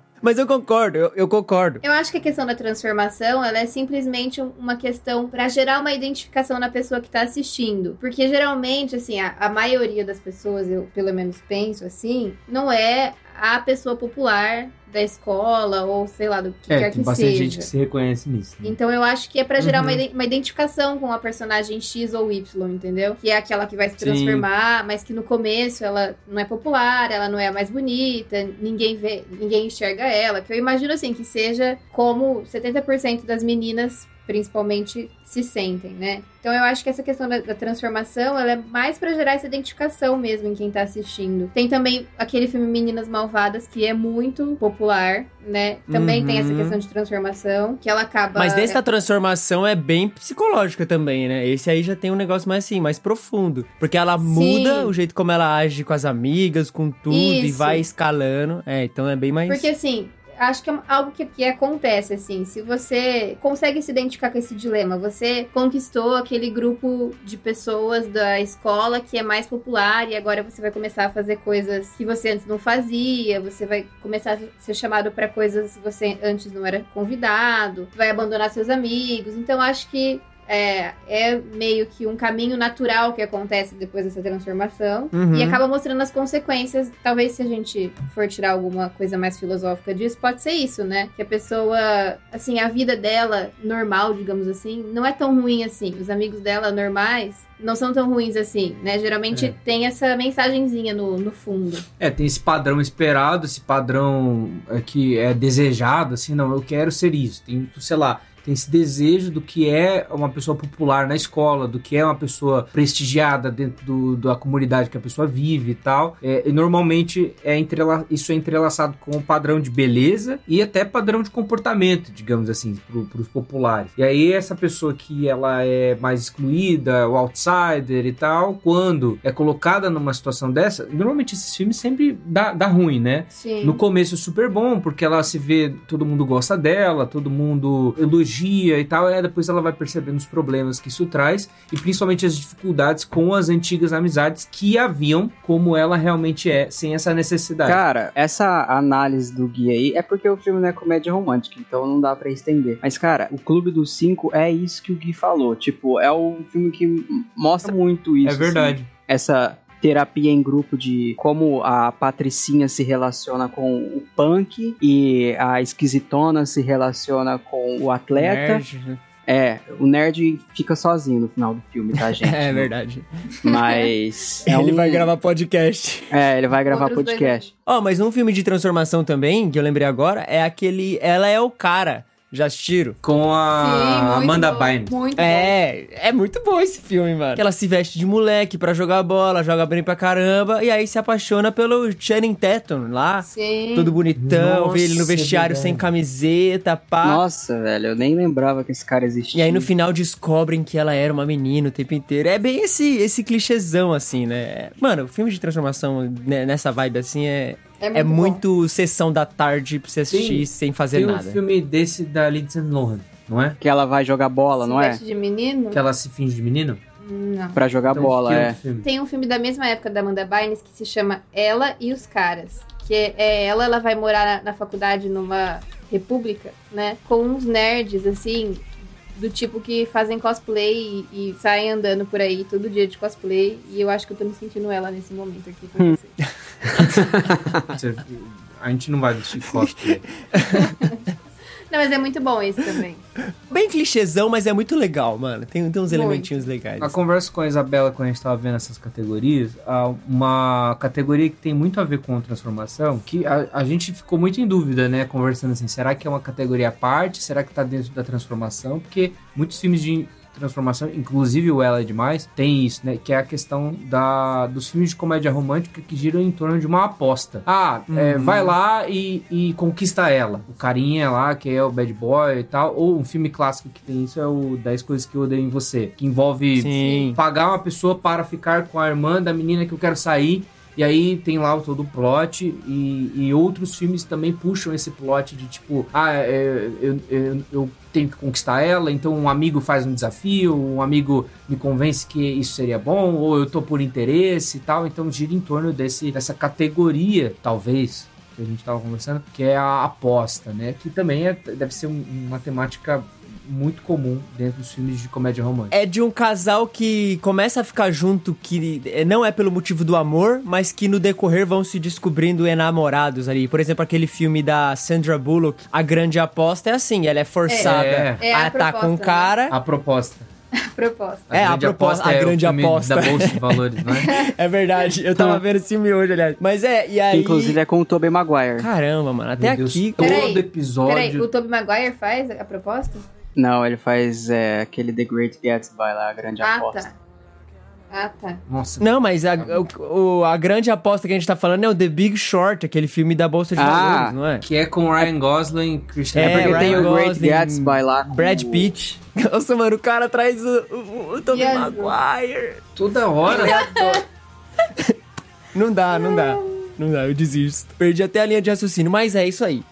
[laughs] Mas eu concordo, eu, eu concordo. Eu acho que a questão da transformação, ela é simplesmente um- uma questão pra gerar uma identificação na pessoa que tá assistindo. Porque geralmente, assim, a, a maioria das pessoas, eu pelo menos penso assim, não é a pessoa popular da escola ou sei lá do que É, quer tem que bastante seja. gente que se reconhece nisso. né? Então eu acho que é pra gerar Uhum. uma, uma identificação com a personagem X ou Y, entendeu? Que é aquela que vai se Sim. transformar, mas que no começo ela não é popular, ela não é a mais bonita, ninguém vê, ninguém enxerga ela. Que eu imagino assim que seja como 70% das meninas principalmente se sentem, né? Então eu acho que essa questão da, da transformação, ela é mais pra gerar essa identificação mesmo em quem tá assistindo. Tem também aquele filme Meninas Malvadas, que é muito popular, né? Também tem essa Uhum. questão de transformação, que ela acaba... Mas dessa transformação é bem psicológica também, né? Esse aí já tem um negócio mais assim, mais profundo. Porque ela muda o jeito como ela age com as amigas, com tudo, e Isso. vai escalando. É, então é bem mais. Porque assim, acho que é algo que, que acontece, assim. Se você consegue se identificar com esse dilema, você conquistou aquele grupo de pessoas da escola que é mais popular e agora você vai começar a fazer coisas que você antes não fazia, você vai começar a ser chamado para coisas que você antes não era convidado, vai abandonar seus amigos. Então acho que é, é meio que um caminho natural que acontece depois dessa transformação. Uhum. E acaba mostrando as consequências. Talvez se a gente for tirar alguma coisa mais filosófica disso, pode ser isso, né? Que a pessoa, assim, a vida dela normal, digamos assim, não é tão ruim assim. Os amigos dela normais não são tão ruins assim, né? Geralmente É. tem essa mensagenzinha no, no fundo. É, tem esse padrão esperado, esse padrão é, que é desejado, assim, não, eu quero ser isso. Tem, sei lá, tem esse desejo do que é uma pessoa popular na escola, do que é uma pessoa prestigiada dentro do- da comunidade que a pessoa vive e tal. É, e normalmente é entrela isso é entrelaçado com o padrão de beleza e até padrão de comportamento, digamos assim, para os populares. E aí essa pessoa que ela é mais excluída, o outsider e tal, quando é colocada numa situação dessa, normalmente esses filmes sempre dá, dá ruim, né? Sim. No começo é super bom, porque ela se vê, todo mundo gosta dela, todo mundo elogia e tal, aí depois ela vai percebendo os problemas que isso traz, e principalmente as dificuldades com as antigas amizades que haviam, como ela realmente é, sem essa necessidade. Cara, essa análise do Gui aí é porque o filme não é comédia romântica, então não dá pra estender. Mas, cara, o Clube dos Cinco é isso que o Gui falou. Tipo, é um filme que mostra muito isso. é verdade. assim, essa terapia em grupo de como a Patricinha se relaciona com o punk e a esquisitona se relaciona com o atleta. Nerd, né? É, o nerd fica sozinho no final do filme, tá, [laughs] gente? É verdade. Mas. [laughs] é Ele um- vai gravar podcast. É, ele vai gravar Outros podcast. Ó, mas um filme de transformação também, que eu lembrei agora, é aquele Ela é o Cara. Já assistiram? Com a Sim, muito Amanda bom, Bynes. Muito bom. É, é muito bom esse filme, mano. Que ela se veste de moleque pra jogar bola, joga bem pra caramba, e aí se apaixona pelo Channing Tatum lá. Sim. Todo bonitão, Nossa, vê ele no é vestiário sem camiseta, pá. Nossa, velho, eu nem lembrava que esse cara existia. E aí no final descobrem que ela era uma menina o tempo inteiro. É bem esse, esse clichêzão, assim, né? Mano, filme de transformação né, nessa vibe assim é, É muito é muito sessão da tarde pra você assistir Tem- sem fazer Tem um nada. filme desse da Lindsay Lohan, não é? Que ela vai jogar bola, Se não é? de menino? Que ela se finge de menino? Não. Pra jogar Então, bola, é. um filme. Tem um filme da mesma época da Amanda Bynes que se chama Ela e os Caras. Que é ela, ela vai morar na, na faculdade numa república, né? Com uns nerds, assim, do tipo que fazem cosplay e, e saem andando por aí todo dia de cosplay. E eu acho que eu tô me sentindo ela nesse momento aqui com você. [laughs] Você- A gente não vai assistir cosplay. [laughs] Não, mas é muito bom esse também. [laughs] Bem clichêzão, mas é muito legal, mano. Tem, tem uns Muito. elementinhos legais. Na conversa com a Isabela, quando a gente tava vendo essas categorias, há uma categoria que tem muito a ver com transformação, que a, a gente ficou muito em dúvida, né? Conversando assim, será que é uma categoria à parte? Será que tá dentro da transformação? Porque muitos filmes de transformação, inclusive o Ela é Demais, tem isso, né? Que é a questão da, dos filmes de comédia romântica que giram em torno de uma aposta. Ah, é, vai lá e, e conquista ela. O carinha lá, que é o bad boy e tal. Ou um filme clássico que tem isso é o 10 Coisas que Eu Odeio em Você. Que envolve Sim. pagar uma pessoa para ficar com a irmã da menina que eu quero sair. E aí tem lá o todo o plot e, e outros filmes também puxam esse plot de tipo, ah, é, eu, eu, eu tenho que conquistar ela, então um amigo faz um desafio, um amigo me convence que isso seria bom, ou eu tô por interesse e tal, então gira em torno desse, dessa categoria, talvez, que a gente tava conversando, que é a aposta, né? Que também é, deve ser um- uma temática muito comum dentro dos filmes de comédia romântica. É de um casal que começa a ficar junto, que é, não é pelo motivo do amor, mas que no decorrer vão se descobrindo enamorados ali. Por exemplo, aquele filme da Sandra Bullock, A Grande Aposta, é assim, ela é forçada É. É a a estar com o proposta, cara. A proposta. Proposta. É, a grande proposta- a é o grande filme aposta. Da Bolsa de Valores, não é? [laughs] É verdade, eu tava vendo esse filme hoje, aliás. Mas é, e aí... Inclusive é com o Tobey Maguire. Caramba, mano, até Meu Deus, aqui... todo Peraí, episódio. Peraí, o Tobey Maguire faz a proposta? Não, ele faz é, aquele The Great Gatsby lá, a grande Ah, aposta. tá. Ah, tá. Nossa, Não, mas a, o- o- a grande aposta que a gente tá falando é o The Big Short, aquele filme da Bolsa de Ah, Valores, não é? que é com Ryan Gosling, Christian É, É, porque tem o Great Gosling, Gatsby lá. Brad Pitt. [laughs] Nossa, mano, o cara traz o, o, o Tobey Yes. Maguire. toda hora. [laughs] Não dá, não dá. Não dá, eu desisto. Perdi até a linha de raciocínio, mas é isso aí.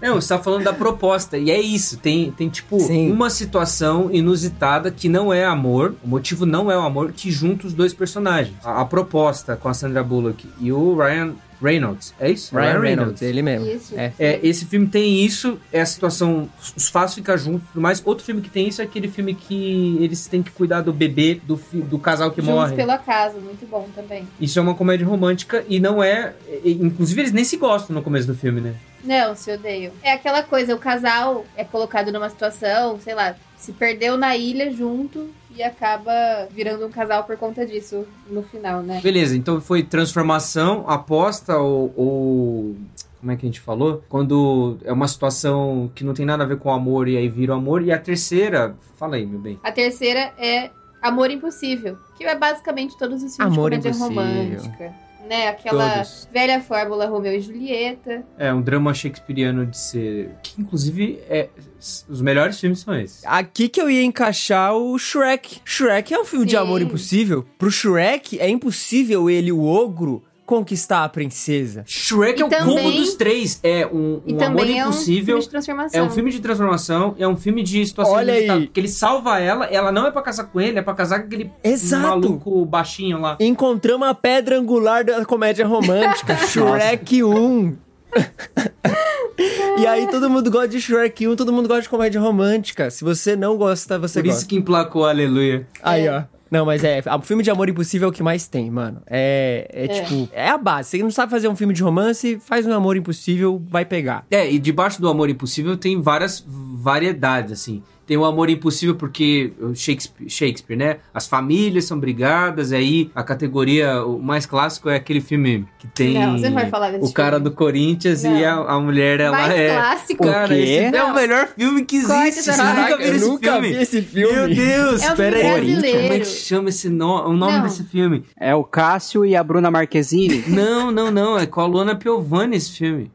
Não, você tá falando da proposta. E é isso. Tem, tem tipo, Sim. uma situação inusitada que não é amor. O motivo não é o amor que junta os dois personagens. A, a proposta com a Sandra Bullock e o Ryan Reynolds. É isso? Ryan Reynolds, ele mesmo. Isso. É. É, esse filme tem isso, é a situação, os fatos ficam juntos e tudo mais. Outro filme que tem isso é aquele filme que eles têm que cuidar do bebê, do, fi- do casal que Juntos morre. pelo acaso, muito bom também. Isso é uma comédia romântica e não é. Inclusive, eles nem se gostam no começo do filme, né? Não, se odeio. É aquela coisa, o casal é colocado numa situação, sei lá, se perdeu na ilha junto e acaba virando um casal por conta disso no final, né? Beleza, então foi transformação, aposta ou, ou- Como é que a gente falou? Quando é uma situação que não tem nada a ver com amor e aí vira o amor. E a terceira. Fala aí, meu bem. A terceira é Amor Impossível, que é basicamente todos os filmes Amor de comédia Impossível. romântica. Né? Aquela Todos. velha fórmula Romeu e Julieta. É um drama shakespeariano de ser. Que inclusive é. Os melhores filmes são esses. Aqui que eu ia encaixar o Shrek. Shrek é um filme de Sim. amor impossível. Pro Shrek, é impossível ele, o ogro, conquistar a princesa. Shrek E é o também- combo dos três. É um, um amor é um impossível. filme de transformação. É um filme de transformação, é um filme de situação Olha inusitada, aí. Porque ele salva ela, ela não é pra casar com ele, é pra casar com aquele Exato. maluco baixinho lá. Encontramos a pedra angular da comédia romântica, [laughs] Shrek 1. [laughs] e aí todo mundo gosta de Shrek 1, todo mundo gosta de comédia romântica. Se você não gosta, você Por gosta. isso que emplacou Aleluia. Aí, ó. Não, mas é, o filme de amor impossível é o que mais tem, mano. É, é, tipo, é a base. Você não sabe fazer um filme de romance, faz um amor impossível, vai pegar. É, e debaixo do amor impossível tem várias variedades, assim. Tem o amor impossível porque o Shakespeare, Shakespeare, né? As famílias são brigadas, aí a categoria, o mais clássico é aquele filme que tem Não, você não vai falar desse o cara filme. do Corinthians Não. e a, a mulher, ela Mais é... clássico. Cara, O quê? esse é o melhor filme que existe. Vocês nunca Eu esse nunca filme? vi esse filme. Meu Deus, É um pera aí. Como é que chama esse nome? O nome Não. desse filme? É o Cássio e a Bruna Marquezine. Não, não, não. É com a Luana Piovani esse filme.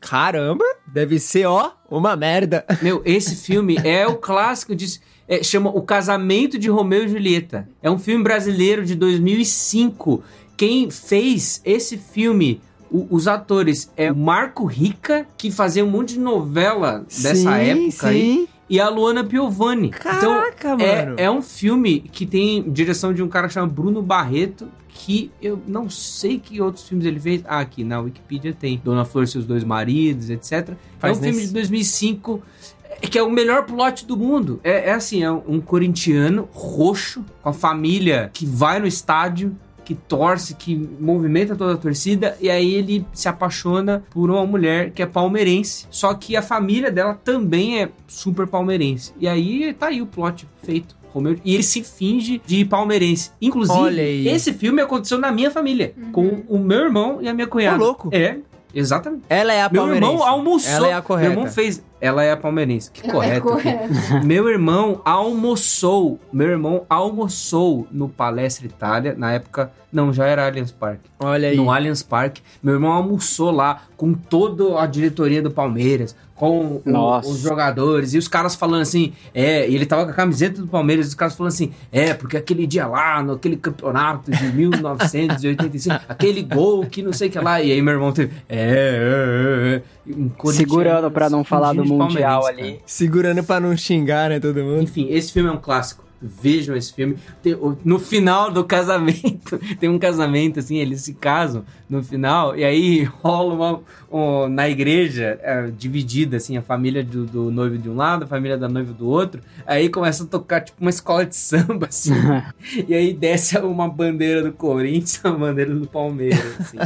Caramba, deve ser, ó, uma merda. [laughs] Meu, esse filme é o clássico de. é, chama O Casamento de Romeu e Julieta. É um filme brasileiro de 2005. Quem fez esse filme, o- os atores, é o Marco Rica, que fazia um monte de novela dessa Sim, época aí, sim. e a Luana Piovani. Caraca, então, é, mano. é um filme que tem direção de um cara que chama Bruno Barreto, que eu não sei que outros filmes ele fez. Ah, aqui na Wikipedia tem Dona Flor e seus dois maridos, etc. Faz é um filme nesse- de 2005 é, que é o melhor plot do mundo. É, é assim, é um corintiano roxo com a família que vai no estádio que torce, que movimenta toda a torcida, e aí ele se apaixona por uma mulher que é palmeirense. Só que a família dela também é super palmeirense. E aí tá aí o plot feito. Romeu- E ele se finge de palmeirense. Inclusive, Olha aí. esse filme aconteceu na minha família, com o meu irmão e a minha cunhada. Ô, louco. É, exatamente. Ela é a Meu palmeirense. irmão almoçou. Ela é a correta. Meu irmão fez. Ela é a palmeirense. Que Ela é correto. correta. Meu irmão almoçou. Meu irmão almoçou no Palestra Itália. Na época. Não, já era Allianz Parque. Olha aí. No Allianz Parque. Meu irmão almoçou lá com toda a diretoria do Palmeiras. Com o- os jogadores. E os caras falando assim. É, e ele tava com a camiseta do Palmeiras. E os caras falando assim. É, porque aquele dia lá, no aquele campeonato de 1985, [laughs] aquele gol que não sei o que lá. E aí meu irmão teve. É, é, é, é. Um Segurando pra não falar do Mundial ali. Segurando pra não xingar, né, todo mundo. enfim, esse filme é um clássico. Vejam esse filme. No final do casamento, [laughs] tem um casamento, assim, eles se casam no final, e aí [laughs] rola uma. um- na igreja, é, dividida, assim, a família do, do noivo de um lado, a família da noiva do outro. Aí começa a tocar, tipo, uma escola de samba, [laughs] assim. e aí desce uma bandeira do Corinthians, uma bandeira do Palmeiras, assim.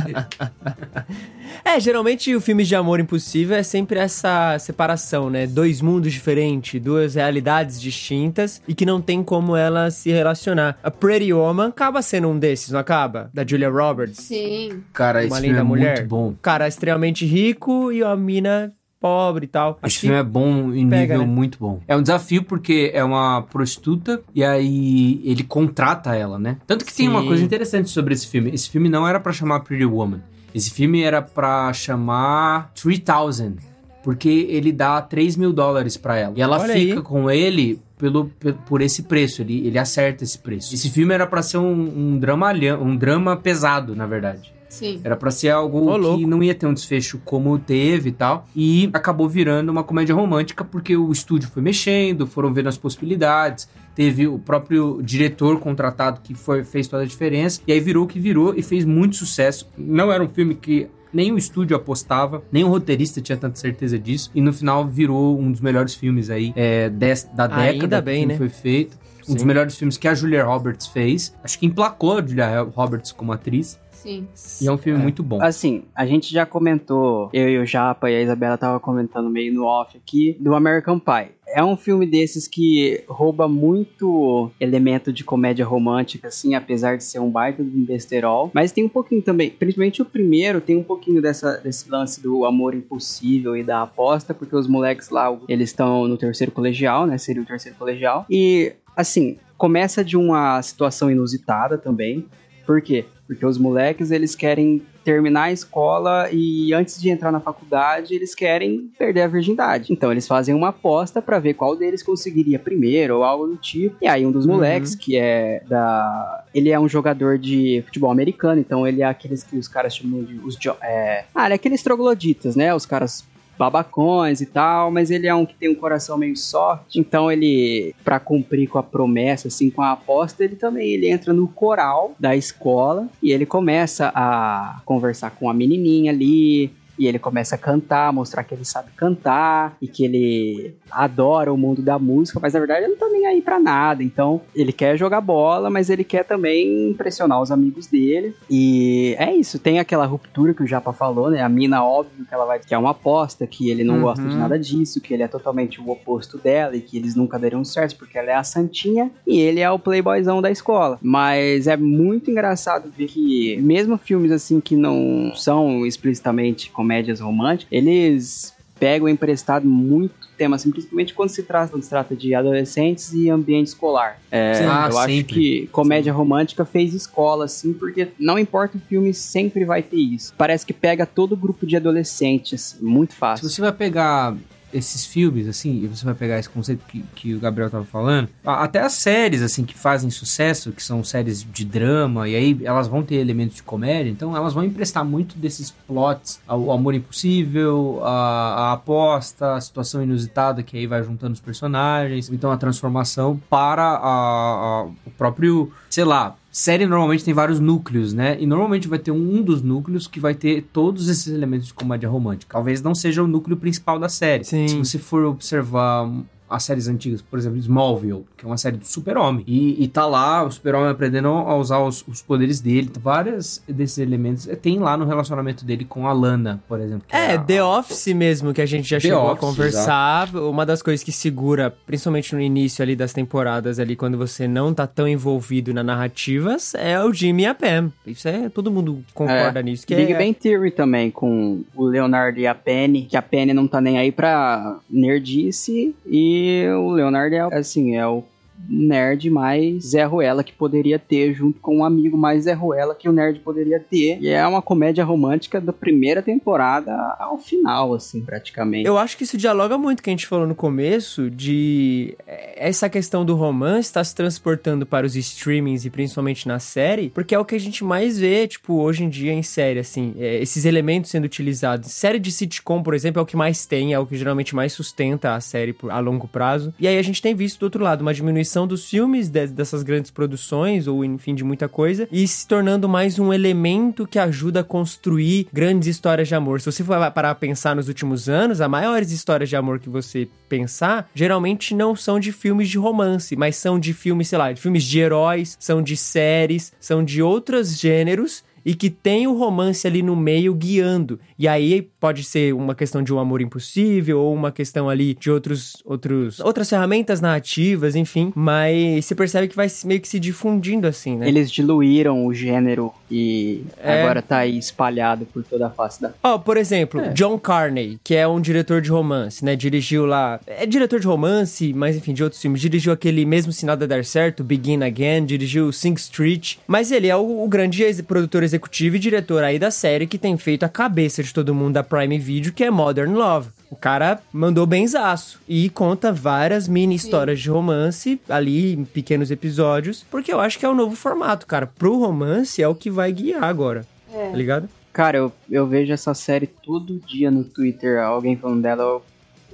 É, geralmente o filme de amor impossível é sempre essa separação, né? Dois mundos diferentes, duas realidades distintas e que não tem como elas se relacionar. A Pretty Woman acaba sendo um desses, não acaba? Da Julia Roberts. Sim. Cara, esse Uma filme linda é mulher. muito bom. Cara extremamente rico e a mina pobre e tal. Esse filme é bom em Pega, nível né? muito bom. É um desafio porque é uma prostituta e aí ele contrata ela, né? Tanto que tem uma Sim. coisa interessante sobre esse filme. Esse filme não era pra chamar Pretty Woman. Esse filme era pra chamar 3000. Porque ele dá 3 mil dólares pra ela. E ela Olha fica aí. com ele pelo, pe- por esse preço. Ele, ele acerta esse preço. Esse filme era pra ser um, um, dramalhão, um drama pesado, na verdade. Sim. Era pra ser algo Ô, que louco. não ia ter um desfecho como teve e tal. E acabou virando uma comédia romântica porque o estúdio foi mexendo, foram vendo as possibilidades. Teve o próprio diretor contratado que foi, fez toda a diferença. E aí virou o que virou e fez muito sucesso. Não era um filme que nem o estúdio apostava, nem o roteirista tinha tanta certeza disso. E no final virou um dos melhores filmes aí é, des- da década Ainda que bem, filme né? foi feito. Um dos Sim. melhores filmes que a Julia Roberts fez. Acho que emplacou a Julia Roberts como atriz. Sim. E é um filme muito bom. Assim, a gente já comentou, eu e o Japa e a Isabela tava comentando meio no off aqui, do American Pie. É um filme desses que rouba muito elemento de comédia romântica, assim, apesar de ser um baita de um besterol. Mas tem um pouquinho também, principalmente o primeiro, tem um pouquinho dessa, desse lance do amor impossível e da aposta, porque os moleques lá, eles estão no terceiro colegial, né? Seria o terceiro colegial. E, assim, começa de uma situação inusitada também. Por quê? Porque os moleques, eles querem terminar a escola e antes de entrar na faculdade, eles querem perder a virgindade. Então eles fazem uma aposta pra ver qual deles conseguiria primeiro ou algo do tipo. E aí um dos Uhum. moleques, que é da... Ele é um jogador de futebol americano, então ele é aqueles que os caras chamam de... Os jo... é... Ah, ele é aqueles trogloditas, né? Os caras babacões e tal, mas ele é um que tem um coração meio soft, então ele, pra cumprir com a promessa, assim, com a aposta, ele também, ele entra no coral da escola e ele começa a conversar com a menininha ali, e ele começa a cantar, mostrar que ele sabe cantar e que ele adora o mundo da música, mas na verdade ele não tá nem aí pra nada. Então ele quer jogar bola, mas ele quer também impressionar os amigos dele. E é isso, tem aquela ruptura que o Japa falou, né? A mina, óbvio que ela vai que é uma aposta, que ele não Uhum. gosta de nada disso, que ele é totalmente o oposto dela e que eles nunca dariam certo porque ela é a santinha e ele é o playboyzão da escola. Mas é muito engraçado ver que mesmo filmes assim que não são explicitamente comédias românticas, eles pegam emprestado muito tema, assim, principalmente quando se trata, quando se trata de adolescentes e ambiente escolar. É. Ah, eu acho sempre. que comédia romântica fez escola, assim, porque não importa o filme, sempre vai ter isso. Parece que pega todo o grupo de adolescentes, muito Se fácil. você vai pegar esses filmes, assim, e você vai pegar esse conceito que, que o Gabriel tava falando, até as séries, assim, que fazem sucesso, que são séries de drama, e aí elas vão ter elementos de comédia, então elas vão emprestar muito desses plots, o amor impossível, a, a aposta, a situação inusitada, que aí vai juntando os personagens, então a transformação para a- a- o próprio, sei lá, série normalmente tem vários núcleos, né? E normalmente vai ter um dos núcleos que vai ter todos esses elementos de comédia romântica. Talvez não seja o núcleo principal da série. Sim. Se você for observar as séries antigas, por exemplo, Smallville, que é uma série do super-homem. E, e tá lá o super-homem aprendendo a usar os, os poderes dele. Vários desses elementos eh, tem lá no relacionamento dele com a Lana, por exemplo. que É, a- The Office mesmo, que a gente já The chegou a Office, conversar. Uma das coisas que segura, principalmente no início ali das temporadas, ali, quando você não tá tão envolvido na narrativas, é o Jimmy e a Pam. Isso é, todo mundo concorda nisso. Que Big é, Bang Theory também, com o Leonardo e a Penny, que a Penny não tá nem aí pra nerdice, e o Leonardo é, assim, é o nerd mais Zé Ruela que poderia ter, junto com um amigo mais Zé Ruela que o nerd poderia ter. E é uma comédia romântica da primeira temporada ao final, assim, praticamente. Eu acho que isso dialoga muito que a gente falou no começo, de é, essa questão do romance estar se transportando para os streamings e principalmente na série, porque é o que a gente mais vê, tipo, hoje em dia em série, assim, é, esses elementos sendo utilizados. Série de sitcom, por exemplo, é o que mais tem, é o que geralmente mais sustenta a série a longo prazo. E aí a gente tem visto do outro lado uma diminuição dos filmes, de- dessas grandes produções, ou enfim, de muita coisa, e se tornando mais um elemento que ajuda a construir grandes histórias de amor. Se você for parar a pensar nos últimos anos, as maiores histórias de amor que você pensar, geralmente não são de filmes de romance, mas são de filmes, sei lá, de filmes de heróis, são de séries, são de outros gêneros e que tem o romance ali no meio guiando. E aí pode ser uma questão de um amor impossível ou uma questão ali de outros, outros outras ferramentas narrativas, enfim. Mas você percebe que vai meio que se difundindo assim, né? Eles diluíram o gênero e É. agora tá aí espalhado por toda a face da. Ó, por exemplo, John Carney, que é um diretor de romance, né? Dirigiu lá. É diretor de romance, mas enfim, de outros filmes. Dirigiu aquele mesmo Se Nada Der Certo, Begin Again, dirigiu Sing Street. Mas ele é o, o grande produtor executivo e diretor aí da série que tem feito a cabeça de todo mundo da Prime Video, que é Modern Love. O cara mandou benzaço e conta várias mini histórias de romance ali em pequenos episódios, porque eu acho que é o novo formato, cara. Pro romance é o que vai guiar agora, É. tá ligado? Cara, eu, eu vejo essa série todo dia no Twitter, alguém falando dela. Eu,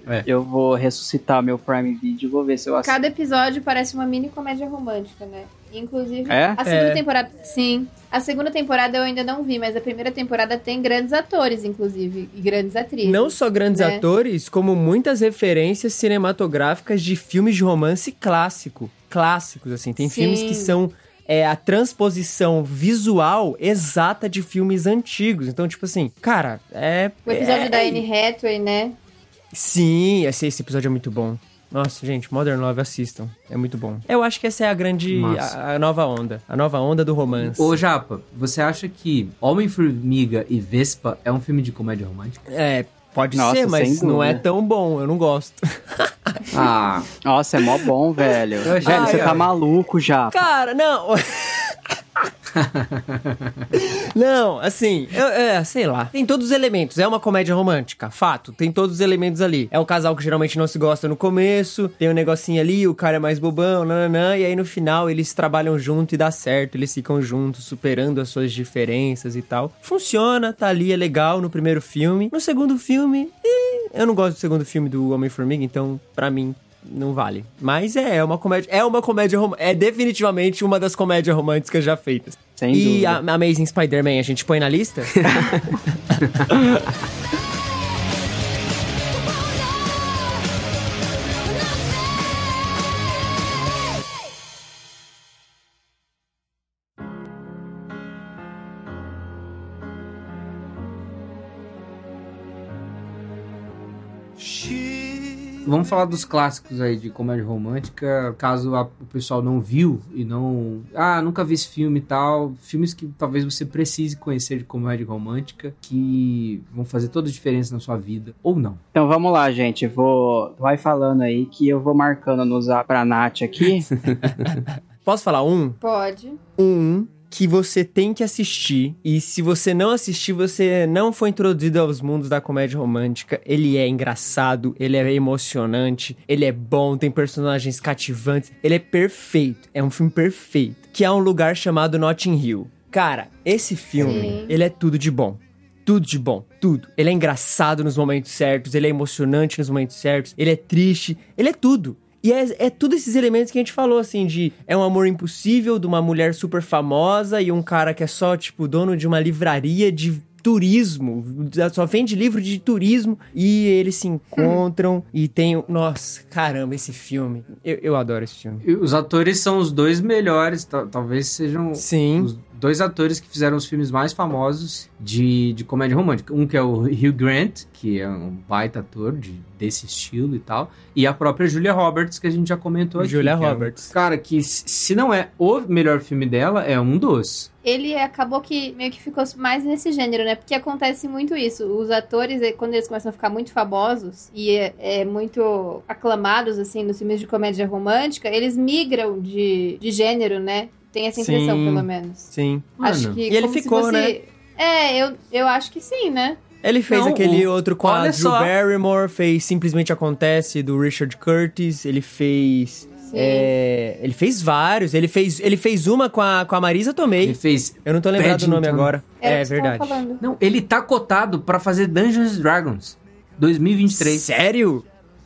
É. eu vou ressuscitar meu Prime Video, vou ver se eu assisto. Cada episódio parece uma mini comédia romântica, né? Inclusive, É? a segunda É. temporada. Sim. A segunda temporada eu ainda não vi, mas a primeira temporada tem grandes atores, inclusive, e grandes atrizes. Não só grandes né? atores, como muitas referências cinematográficas de filmes de romance clássico. Clássicos, assim. Tem Sim. filmes que são é, a transposição visual exata de filmes antigos. Então, tipo assim, cara, é. O episódio é- da Anne Hathaway, né? Sim, esse, esse episódio é muito bom. Nossa, gente, Modern Love assistam. É muito bom. Eu acho que essa é a grande. A, a nova onda. A nova onda do romance. Ô, Japa, você acha que Homem-Formiga e Vespa é um filme de comédia romântica? É, pode Nossa, ser, mas não é tão bom. Eu não gosto. [laughs] Ah, Nossa, é mó bom, velho. Velho, você Ai, tá maluco já. Cara, não. [laughs] [laughs] não, assim, eu- é, sei lá. Tem todos os elementos. É uma comédia romântica, fato. Tem todos os elementos ali. É um casal que geralmente não se gosta no começo. Tem um negocinho ali, o cara é mais bobão, nananã. E aí no final eles trabalham junto e dá certo. Eles ficam juntos, superando as suas diferenças e tal. Funciona, tá ali, é legal no primeiro filme. No segundo filme, eu não gosto do segundo filme do Homem-Formiga, então pra mim não vale. Mas é, é uma comédia. É uma comédia É definitivamente uma das comédias românticas já feitas. Sem e dúvida. a Amazing Spider-Man a gente põe na lista? [laughs] vamos falar dos clássicos aí de comédia romântica, caso a- o pessoal não viu e não... Ah, nunca vi esse filme e tal. Filmes que talvez você precise conhecer de comédia romântica, que vão fazer toda a diferença na sua vida, ou não. Então vamos lá, gente. Vou. Vai falando aí que eu vou marcando no zap pra Nath aqui. [laughs] [laughs] Posso falar um? Pode. Um que você tem que assistir. E se você não assistir, você não foi introduzido aos mundos da comédia romântica. Ele é engraçado, ele é emocionante, ele é bom, tem personagens cativantes. Ele é perfeito. É um filme perfeito. Que é um lugar chamado Notting Hill. Cara, esse filme, Sim. ele é tudo de bom. Tudo de bom, tudo. Ele é engraçado nos momentos certos, ele é emocionante nos momentos certos, ele é triste, ele é tudo. E é, é tudo esses elementos que a gente falou, assim, de é um amor impossível de uma mulher super famosa e um cara que é só, tipo, dono de uma livraria de turismo, só vende livro de turismo e eles se encontram e tem. o- Nossa, caramba, esse filme. Eu, eu adoro esse filme. E os atores são os dois melhores, ta- talvez sejam Sim. os dois atores que fizeram os filmes mais famosos de, de comédia romântica. Um que é o Hugh Grant, que é um baita ator de, desse estilo e tal, e a própria Julia Roberts, que a gente já comentou aqui. Julia que é um- Roberts. cara, que se não é o melhor filme dela, é um dos. Ele acabou que meio que ficou mais nesse gênero, né? Porque acontece muito isso. Os atores, eh, quando eles começam a ficar muito famosos e é, é muito aclamados, assim, nos filmes de comédia romântica, eles migram de, de gênero, né? Tem essa impressão, Sim. pelo menos. Sim. Acho Mano, que E ele ficou, fosse- né? É, eu, eu acho que sim, né? Ele fez Não, aquele o- outro com a olha Drew só. Barrymore, fez Simplesmente Acontece, do Richard Curtis, ele fez... É, ele fez vários, ele fez, ele fez uma com a, com a Marisa Tomei. Ele fez. Eu não tô lembrado do nome agora. É tava verdade. Não, ele tá cotado pra fazer Dungeons Dragons 2023. Sério?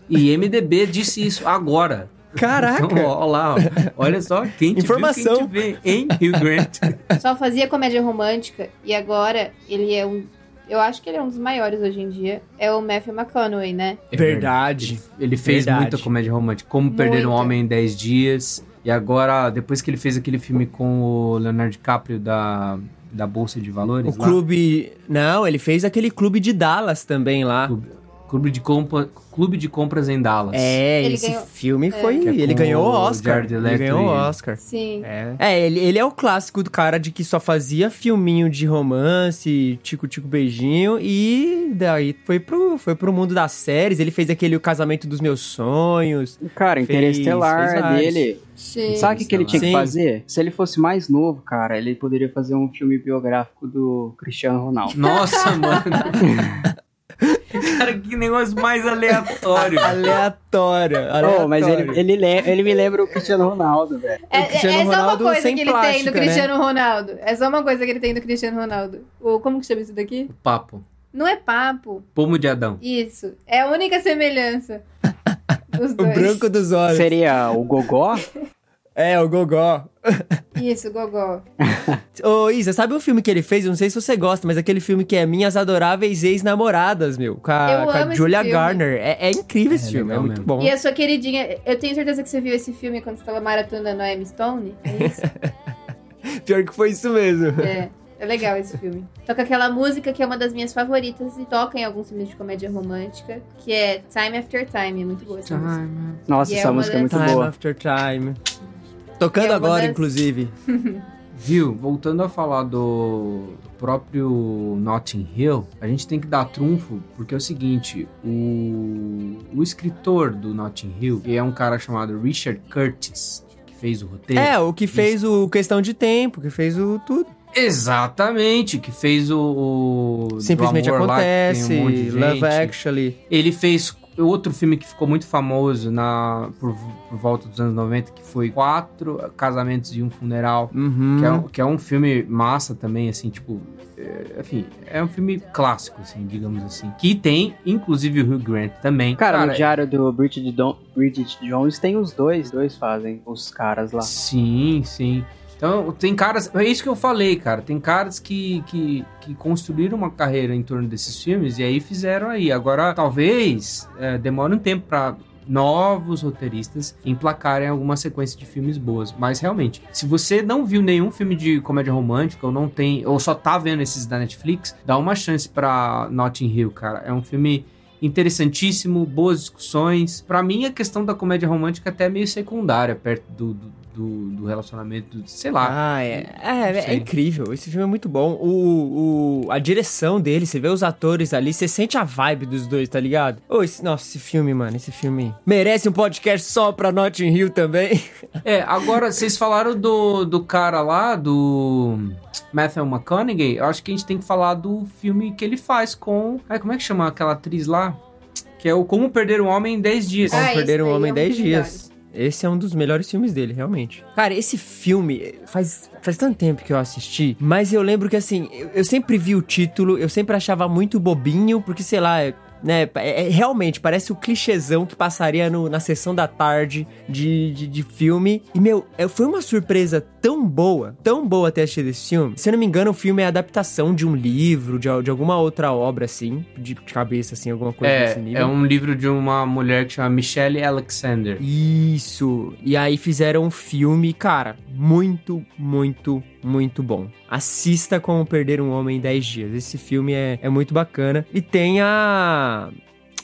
E MDB disse isso agora. Caraca! Então, ó, lá, ó. olha só quem te Informação. Viu, quem te vê, hein, Hugh Grant? Só fazia comédia romântica e agora ele é um. Eu acho que ele é um dos maiores hoje em dia. É o Matthew McConaughey, né? Verdade. Ele fez Verdade. muita comédia romântica, como Perder um Muita. Homem em 10 Dias. E agora, depois que ele fez aquele filme com o Leonardo DiCaprio da, da Bolsa de Valores. O lá, clube. Não, ele fez aquele clube de Dallas também lá. Clube, clube de, compra, clube de Compras em Dallas. É, Ele esse ganhou- filme foi. Que é ele com ganhou o o Oscar. Ele ganhou o Oscar. Sim. É. É, ele, ele é o clássico do cara de que só fazia filminho de romance, tico-tico beijinho, e daí foi pro, foi pro mundo das séries. Ele fez aquele O Casamento dos Meus Sonhos. Cara, Fez- Interestelar fez vários. dele. Sim. Sabe o que, que ele tinha que Sim. fazer? Se ele fosse mais novo, cara, ele poderia fazer um filme biográfico do Cristiano Ronaldo. Nossa, [laughs] mano. [laughs] [laughs] Cara, que negócio mais aleatório. [laughs] Aleatório. aleatório. Oh, mas ele, ele, le- ele me lembra o Cristiano Ronaldo, velho. É, O Cristiano é, é só uma Ronaldo coisa sem que ele tem plástica, do né? Cristiano Ronaldo. É só uma coisa que ele tem do Cristiano Ronaldo. O, como que chama isso daqui? Papo. Não é papo. Pomo de Adão. Isso. É a única semelhança. [laughs] Os O dois. branco dos olhos. Seria o Gogó? É, o Gogó. Isso, Gogó. [laughs] Ô, Isa, sabe um filme que ele fez? Eu não sei se você gosta, mas aquele filme que é Minhas Adoráveis Ex-Namoradas, meu. Com a, Eu com a amo esse Julia. Garner. É, é incrível esse É filme, é muito mesmo. bom. E a sua queridinha, eu tenho certeza que você viu esse filme quando você estava maratonando a Emma Stone. É isso? [laughs] Pior que foi isso mesmo. É. É legal esse filme. Toca aquela música que é uma das minhas favoritas e toca em alguns filmes de comédia romântica, que é Time After Time. É muito boa essa música. Nossa, E é essa uma música é muito Time boa. After Time. Tocando É agora, das- inclusive. [laughs] Viu? Voltando a falar do, do próprio Notting Hill, a gente tem que dar trunfo, porque é o seguinte, o, o escritor do Notting Hill, que é um cara chamado Richard Curtis, que fez o roteiro. É, o que fez o Questão de Tempo, que fez o tudo. Exatamente, que fez o... o Simplesmente Amor lá, Acontece, um Love. Actually. Ele fez outro filme que ficou muito famoso na por, por volta dos anos 90, que foi Quatro Casamentos e um Funeral. Uhum. Que é, um, que é um filme massa também, assim, tipo. é, enfim, é um filme clássico, assim, digamos assim. Que tem, inclusive, o Hugh Grant também. Cara, no diário do Bridget, Don Bridget Jones tem os dois, dois fazem os caras lá. Sim, sim. Então, tem caras. É isso que eu falei, cara. Tem caras que, que, que construíram uma carreira em torno desses filmes e aí fizeram aí. Agora, talvez é, demore um tempo pra novos roteiristas emplacarem alguma sequência de filmes boas. Mas realmente, se você não viu nenhum filme de comédia romântica ou não tem, ou só tá vendo esses da Netflix, dá uma chance pra Notting Hill, cara. É um filme interessantíssimo, boas discussões. Pra mim, a questão da comédia romântica até é meio secundária perto do, do, do- do relacionamento, do- sei lá. Ah, é. É, é incrível. Esse filme é muito bom. O, o, a direção dele, você vê os atores ali, você sente a vibe dos dois, tá ligado? Ô, esse, nossa, esse filme, mano, esse filme merece um podcast só pra Notting Hill também. [laughs] É, agora vocês falaram do, do cara lá, do Matthew McConaughey. Eu acho que a gente tem que falar do filme que ele faz com. Ai, como é que chama aquela atriz lá? Que é o Como Perder um Homem em 10 Dias. Como Ah, Perder um Homem é em um 10 dos dias. Esse é um dos melhores filmes dele, realmente. Cara, esse filme faz, faz tanto tempo que eu assisti, mas eu lembro que assim, eu, eu sempre vi o título, eu sempre achava muito bobinho, porque sei lá, é- né, é- é- realmente parece o clichêzão que passaria no- na sessão da tarde de, de, de filme. E, meu, é, foi uma surpresa tão boa, tão boa ter assistido esse filme. Se eu não me engano, o filme é a adaptação de um livro, de, de alguma outra obra, assim, de cabeça, assim, alguma coisa desse É, nível. é um livro de uma mulher que chama Michelle Alexander. Isso. E aí fizeram um filme, cara, muito, muito, muito bom. Assista Como Perder um Homem em 10 Dias. Esse filme é, é muito bacana. E tem a.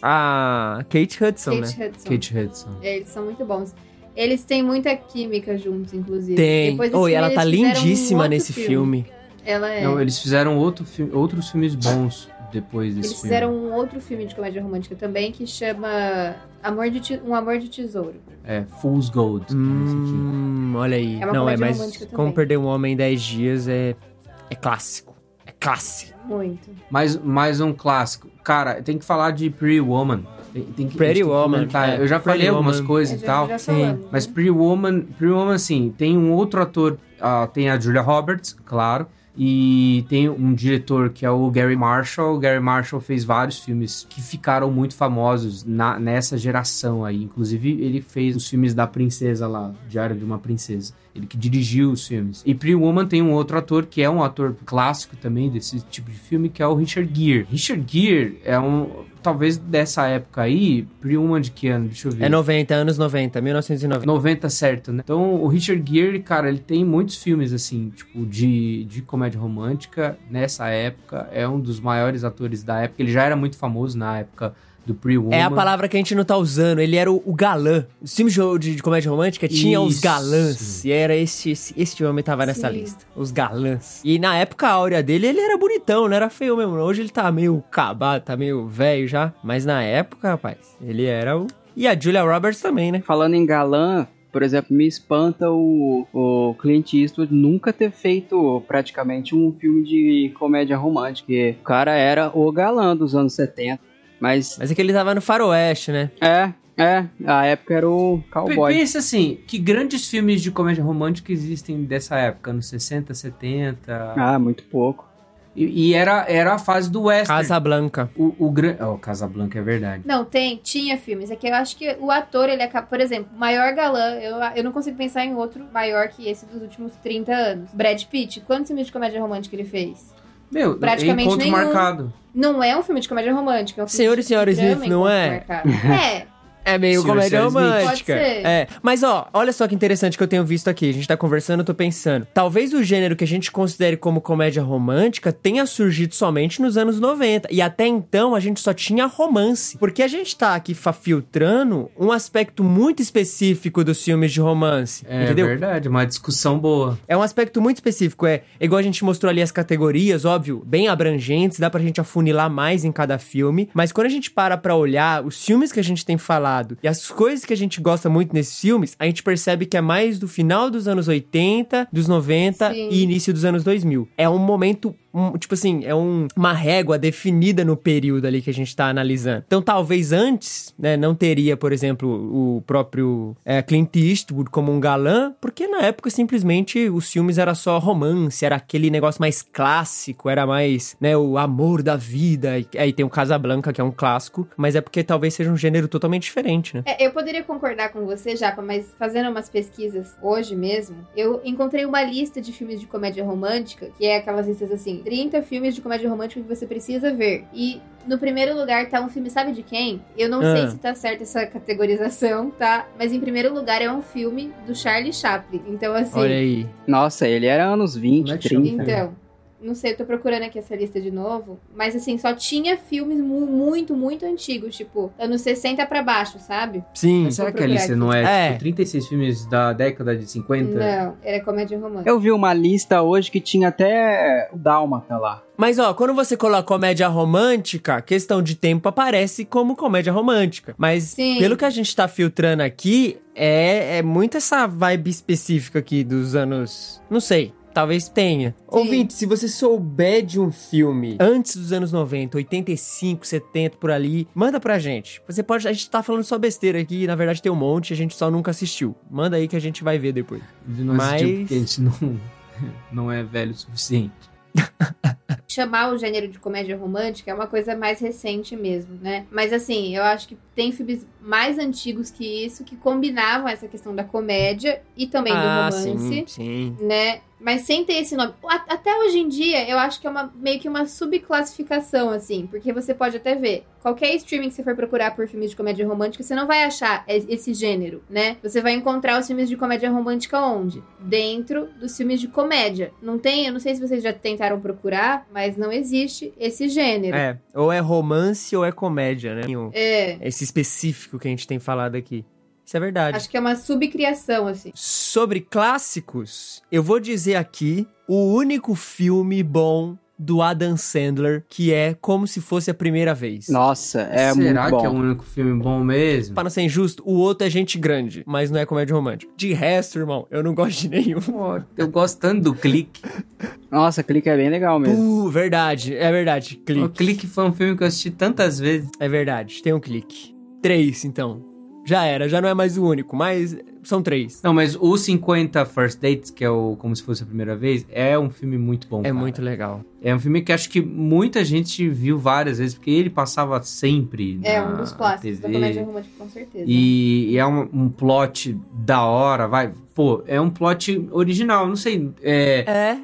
A Kate Hudson, Kate né? Hudson. Kate Hudson. É, Eles são muito bons. Eles têm muita química juntos, inclusive. Tem. Depois Oh, filme, ela tá eles fizeram um lindíssima outro nesse filme. Ela é. Não, eles fizeram outro fi- outros filmes bons depois desse Eles filme. fizeram um outro filme de comédia romântica também que chama Amor de Um Amor de Tesouro. É, Fool's Gold. esse aqui. Hum, olha aí. É uma Não, é romântica Como. Perder um Homem em 10 Dias é, é clássico. É clássico. Muito. Mais, mais um clássico. Cara, tem que falar de Pretty Woman. Tem, tem que, Pretty Woman, comentar. é, Eu já Pretty falei algumas Woman. coisas É, e tal. sim. Mas? Pretty Woman, Pretty Woman, assim, tem um outro ator, ah, tem a Julia Roberts, claro, e tem um diretor que é o Gary Marshall. O Gary Marshall fez vários filmes que ficaram muito famosos na- nessa geração aí. Inclusive, ele fez os filmes da princesa lá, Diário de uma Princesa. Ele que dirigiu os filmes. E Pretty Woman tem um outro ator que é um ator clássico também desse tipo de filme, que é o Richard Gere. Richard Gere é um talvez dessa época aí, Pre-Human de que ano? Deixa eu ver. É 90, anos 90, 1990. 90 certo, né? Então, o Richard Gere, cara, ele tem muitos filmes, assim, tipo, de, de comédia romântica. Nessa época, é um dos maiores atores da época. Ele já era muito famoso na época do Pre-Woman. É a palavra que a gente não tá usando. Ele era o, o galã. Os filmes de, de, comédia romântica tinha os Isso. galãs. E era esse, esse, esse homem tava nessa Sim. lista. Os galãs. E na época áurea dele, ele era bonitão, não era feio mesmo. Hoje ele tá meio acabado, tá meio velho já. Mas na época, rapaz, ele era o. E a Julia Roberts também, né? Falando em galã, por exemplo, me espanta o, o Clint Eastwood nunca ter feito praticamente um filme de comédia romântica. porque O cara era o galã dos anos 70. Mas Mas é que ele tava no faroeste, né? é, é, a época era o cowboy. Pensa assim, que grandes filmes de comédia romântica existem dessa época, nos 60, 70. Ah, muito pouco. E, e era, era a fase do western. Casa Blanca. O, o gran... oh, Casablanca é verdade. Não, tem, tinha filmes. É que eu acho que o ator, ele acaba. Por exemplo, maior galã, eu, eu não consigo pensar em outro maior que esse dos últimos 30 anos. Brad Pitt, quantos filmes de comédia romântica ele fez? Meu, Praticamente encontro nenhum. marcado. Não é um filme de comédia romântica, é um filme Senhor de e Senhora Smith, não é? [laughs] É, É meio Senhor comédia Sam Smith. romântica. Pode ser. É, mas ó, olha só que interessante que eu tenho visto aqui. A gente tá conversando, eu tô pensando. Talvez o gênero que a gente considere como comédia romântica tenha surgido somente nos anos 90. E até então a gente só tinha romance. Porque a gente tá aqui fa- filtrando um aspecto muito específico dos filmes de romance. É entendeu? verdade, uma discussão boa. É um aspecto muito específico, é igual a gente mostrou ali as categorias, óbvio, bem abrangentes, dá pra gente afunilar mais em cada filme, mas quando a gente para pra olhar os filmes que a gente tem falado e as coisas que a gente gosta muito nesses filmes, a gente percebe que é mais do final dos anos 80, dos 90 Sim. e início dos anos 2000. É um momento um- tipo assim, é um- uma régua definida no período ali que a gente tá analisando. Então, talvez antes, né, não teria, por exemplo, o próprio é, Clint Eastwood como um galã, porque na época simplesmente os filmes era só romance, era aquele negócio mais clássico, era mais, né, o amor da vida. Aí tem o Casablanca, que é um clássico, mas é porque talvez seja um gênero totalmente diferente, né? É, eu poderia concordar com você, Japa, mas fazendo umas pesquisas hoje mesmo, eu encontrei uma lista de filmes de comédia romântica, que é aquelas listas assim, 30 filmes de comédia romântica que você precisa ver. E no primeiro lugar tá um filme, sabe de quem? Eu não Ah. sei se tá certa essa categorização, tá? Mas em primeiro lugar é um filme do Charlie Chaplin. Então, assim. Olha aí. Nossa, ele era anos 20, Como é que chama? 30. Então, não sei, eu tô procurando aqui essa lista de novo. Mas assim, só tinha filmes mu- muito, muito antigos, tipo, anos 60 pra baixo, sabe? Sim. Será que a lista procurar não é, É. tipo, 36 filmes da década de 50? Não, era comédia romântica. Eu vi uma lista hoje que tinha até o Dálmata lá. Mas ó, quando você coloca comédia romântica, questão de tempo aparece como comédia romântica. Mas Sim. pelo que a gente tá filtrando aqui, é, é muito essa vibe específica aqui dos anos. Não sei. Talvez tenha. Ouvinte, se você souber de um filme antes dos anos 90, 85, 70, por ali, manda pra gente. Você pode. A gente tá falando só besteira aqui, na verdade tem um monte, a gente só nunca assistiu. Manda aí que a gente vai ver depois. Não Mas- assistiu porque a gente não, [laughs] não é velho o suficiente. [laughs] chamar o gênero de comédia romântica é uma coisa mais recente mesmo, né? Mas assim, eu acho que tem filmes mais antigos que isso que combinavam essa questão da comédia e também do romance. Ah, sim, sim. né? Mas sem ter esse nome. Até hoje em dia, eu acho que é uma, meio que uma subclassificação, assim. Porque você pode até ver. Qualquer streaming que você for procurar por filmes de comédia romântica, você não vai achar e- esse gênero, né? Você vai encontrar os filmes de comédia romântica onde? Dentro dos filmes de comédia. Não tem, eu não sei se vocês já tentaram procurar, mas não existe esse gênero. É, ou é romance ou é comédia, né? É, Esse específico que a gente tem falado aqui. Isso é verdade. acho que é uma subcriação, assim. Sobre clássicos, eu vou dizer aqui o único filme bom do Adam Sandler, que é como se fosse a primeira vez. Nossa, é Será muito bom. que é o único filme bom mesmo? Para não ser injusto, o outro é gente grande, mas não é comédia romântica. De resto, irmão, eu não gosto de nenhum. Pô, eu gosto tanto do Clique. Nossa, clique é bem legal mesmo. Uh, verdade, é verdade. O Clique. Clique foi um filme que eu assisti tantas vezes. É verdade, tem um clique. Três, então. Já era, já não é mais o único, mas São três. Não, mas o 50 First Dates, que é o Como Se Fosse a Primeira Vez, é um filme muito bom, É cara. muito legal. É um filme que acho que muita gente viu várias vezes, porque ele passava sempre É na um dos clássicos da TV. comédia romântica, com certeza. E, e é um, um plot da hora, vai. Pô, é um plot original, não sei. É,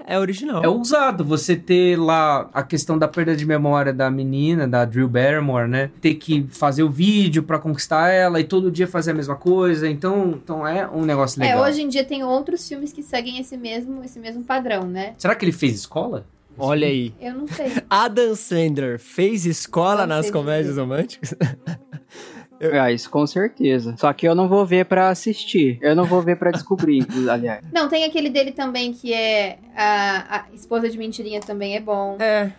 É, é original. é ousado você ter lá a questão da perda de memória da menina, da Drew Barrymore, né? Ter que fazer o vídeo pra conquistar ela e todo dia fazer a mesma coisa. Então, então é um negócio É, legal. hoje em dia tem outros filmes que seguem esse mesmo, esse mesmo padrão, né? Será que ele fez escola? Olha aí. Eu não sei. Adam Sandler fez escola Não nas comédias românticas? [laughs] Ah, isso com certeza. Só que eu não vou ver pra assistir. Eu não vou ver pra descobrir, [laughs] aliás. Não, tem aquele dele também que é a, a esposa de mentirinha também é bom. É,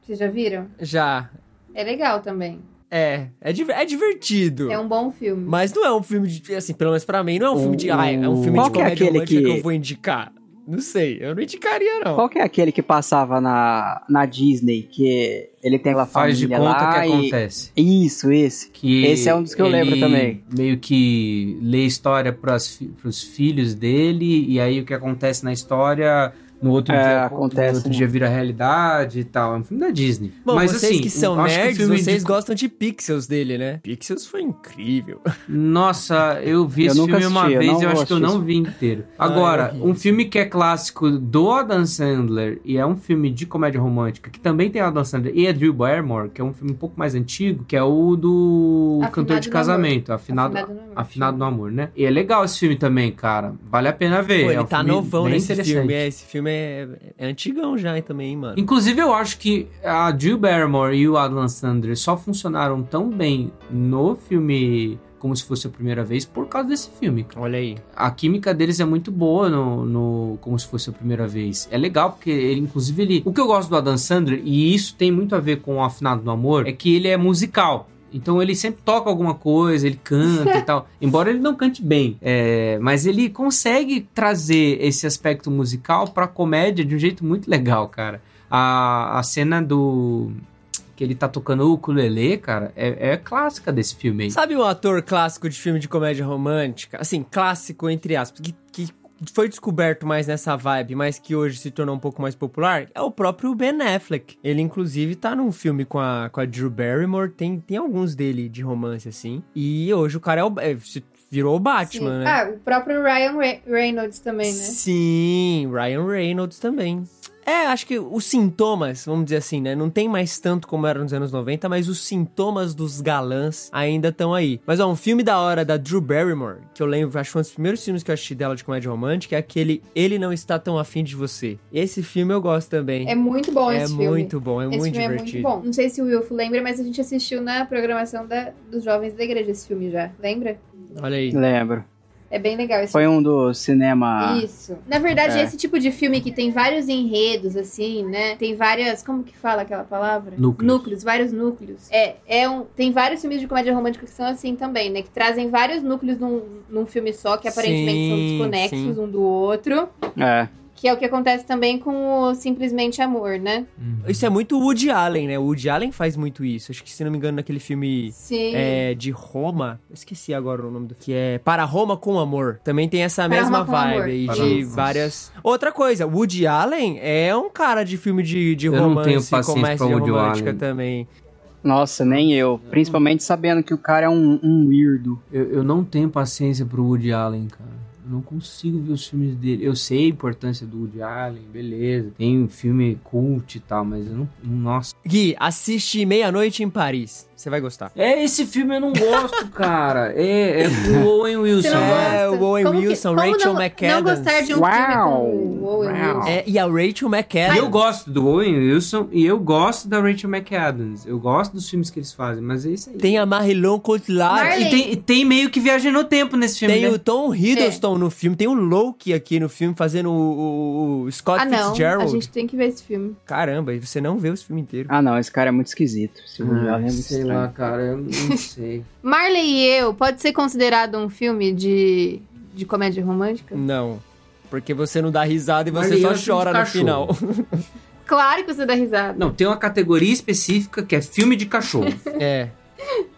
Vocês já viram? já. É legal também. É, é, div- é divertido. É um bom filme. Mas não é um filme de, assim, pelo menos pra mim, não é um O- filme de, ai, é um filme Qual de que é comédia aquele romântica que... que- eu vou indicar. Não sei, eu não indicaria não. Qual que é aquele que passava na, na Disney, que ele tem lá Faz de família conta lá que e... acontece. Isso, esse. Que Esse é um dos que eu lembro também. Meio que lê história pras, fi- pros filhos dele, e aí o que acontece na história, no outro, É, dia, acontece, no outro né? dia vira realidade e tal. É um filme da Disney. Bom, Mas vocês assim, que são que nerds, filme vocês de- gostam de Pixels dele, né? Pixels foi incrível. Nossa, eu vi Eu esse filme uma assisti, eu vez e eu acho que eu não vi inteiro. Ah, Agora, eu vi. um filme que é clássico do Adam Sandler e é um filme de comédia romântica, que também tem o Adam Sandler e a Drew Barrymore, que é um filme um pouco mais antigo, que é o do Afinado Cantor de Casamento, Afinado, Afinado no Amor. Afinado no Amor, né? E é legal esse filme também, cara. Vale a pena ver. Pô, é ele um tá novão nesse interessante. filme. É, esse filme é, é antigão já também, hein, mano. Inclusive, eu acho que a Drew Barrymore e o Adam Sandler só funcionaram tão bem no filme como se fosse a primeira vez por causa desse filme. Olha aí. A química deles é muito boa no, no como se fosse a primeira vez. É legal porque ele, inclusive, ele. O que eu gosto do Adam Sandler, e isso tem muito a ver com o Afinado do Amor, é que ele é musical. Então ele sempre toca alguma coisa, ele canta e [laughs] tal. Embora ele não cante bem. é, mas ele consegue trazer esse aspecto musical pra comédia de um jeito muito legal, cara. A, a cena do. Que ele tá tocando o ukulele, cara, é, é clássica desse filme aí. Sabe um ator clássico de filme de comédia romântica? Assim, clássico entre aspas, que, foi descoberto mais nessa vibe, mas que hoje se tornou um pouco mais popular? É o próprio Ben Affleck. Ele, inclusive, tá num filme com a, com a Drew Barrymore, tem, tem alguns dele de romance, assim. E hoje o cara é o, é, se virou o Batman, Sim. né? Ah, o próprio Ryan Re- Reynolds também, né? Sim, Ryan Reynolds também. É, acho que os sintomas, vamos dizer assim, né? Não tem mais tanto como era nos anos 90, mas os sintomas dos galãs ainda estão aí. Mas ó, um filme da hora da Drew Barrymore, que eu lembro, acho que foi um dos primeiros filmes que eu assisti dela de comédia romântica, é aquele Ele Não Está Tão Afim de Você. Esse filme eu gosto também. É muito bom É esse filme. muito bom, é esse muito filme divertido. é muito bom. Não sei se o Wilfo lembra, mas a gente assistiu na programação da, dos jovens da igreja esse filme já. Lembra? Olha aí. Lembro. É bem legal esse Foi um do cinema. Isso. Na verdade, É. esse tipo de filme que tem vários enredos, assim, né? Tem várias. Como que fala aquela palavra? Núcleos. Núcleos, vários núcleos. É, é um. Tem vários filmes de comédia romântica que são assim também, né? Que trazem vários núcleos num, num filme só, que aparentemente são Sim, desconexos sim. um do outro. É. Que é o que acontece também com o Simplesmente Amor, né? Isso é muito Woody Allen, né? O Woody Allen faz muito isso. Acho que, se não me engano, naquele filme Sim. é, de Roma. Eu esqueci agora o nome do que é Para Roma com Amor. Também tem essa Para mesma Roma vibe Amor. aí Para de Roma. várias. Outra coisa, Woody Allen é um cara de filme de, de Eu não tenho romance, comédia Woody romântica Allen. também. Nossa, nem eu. Principalmente sabendo que o cara é um, um weirdo. Eu, eu não tenho paciência pro Woody Allen, cara. Não consigo ver os filmes dele. Eu sei a importância do Woody Allen, beleza. Tem um filme cult e tal, mas eu não. Nossa. Gui, assiste Meia-Noite em Paris. Você vai gostar. É, esse filme eu não gosto, [laughs] cara. É, é o Owen Wilson, Você não né? É, o Owen Como que- Wilson, como Rachel não, McAdams. Não gostar de um Uau. filme com o Owen Uau. Wilson. É, e a Rachel McAdams. eu gosto do Owen Wilson e eu gosto da Rachel McAdams. Eu gosto dos filmes que eles fazem, mas é isso aí. Tem a Marilyn Cotillard. E tem, tem meio que viagem no tempo nesse filme, Tem né? o Tom Hiddleston no filme, tem o Loki aqui no filme fazendo o, o- o Scott Ah, não. Fitzgerald. A gente tem que ver esse filme. Caramba, e você não vê o filme inteiro. Ah, não, esse cara é muito esquisito. Esse Ah, é muito sei estranho. lá, cara, eu não [laughs] sei. Marley e Eu pode ser considerado um filme de, de comédia romântica? Não. Porque você não dá risada e você Marley, só é filme chora de no cachorro. final. [laughs] Claro que você dá risada. Não, tem uma categoria específica que é filme de cachorro. [laughs] é.